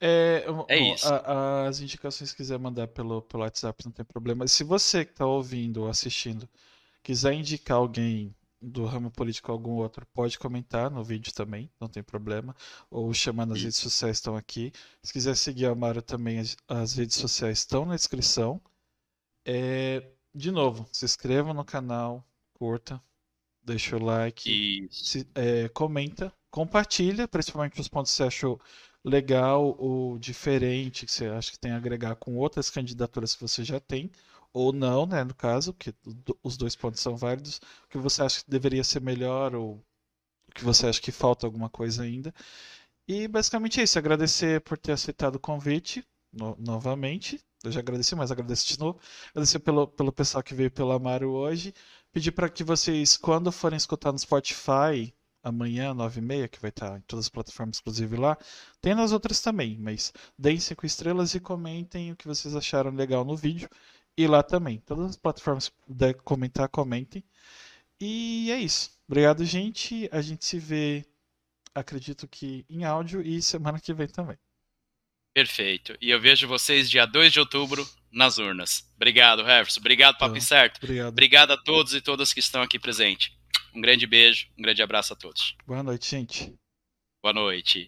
A: É,
B: é isso.
A: A, as indicações que quiser mandar pelo, pelo WhatsApp não tem problema. Se você que está ouvindo ou assistindo quiser indicar alguém do ramo político algum outro, pode comentar no vídeo também, não tem problema. Ou chamar nas redes sociais estão aqui. Se quiser seguir a Amaro também, as, as, redes sociais estão na descrição. É, de novo, se inscreva no canal, curta, deixa o like, se, é, comenta, compartilha, principalmente os pontos que você achou legal ou diferente, que você acha que tem a agregar com outras candidaturas que você já tem ou não, né, no caso, que os dois pontos são válidos, o que você acha que deveria ser melhor ou o que você acha que falta alguma coisa ainda. E basicamente é isso, agradecer por ter aceitado o convite no, novamente. Eu já agradeci, mas agradeço de novo. Agradecer pelo, pelo pessoal que veio pelo Amaro hoje. Pedir para que vocês, quando forem escutar no Spotify, amanhã, 9h30, que vai estar em todas as plataformas, inclusive lá. Tem nas outras também, mas deem 5 estrelas e comentem o que vocês acharam legal no vídeo e lá também. Todas as plataformas puder comentar, comentem. E é isso. Obrigado, gente. A gente se vê, acredito que em áudio e semana que vem também.
B: Perfeito. E eu vejo vocês dia 2 de outubro nas urnas. Obrigado, Jefferson. Obrigado, Papo então, Certo.
A: Obrigado.
B: obrigado a todos e todas que estão aqui presentes. Um grande beijo, um grande abraço a todos.
A: Boa noite, gente.
B: Boa noite.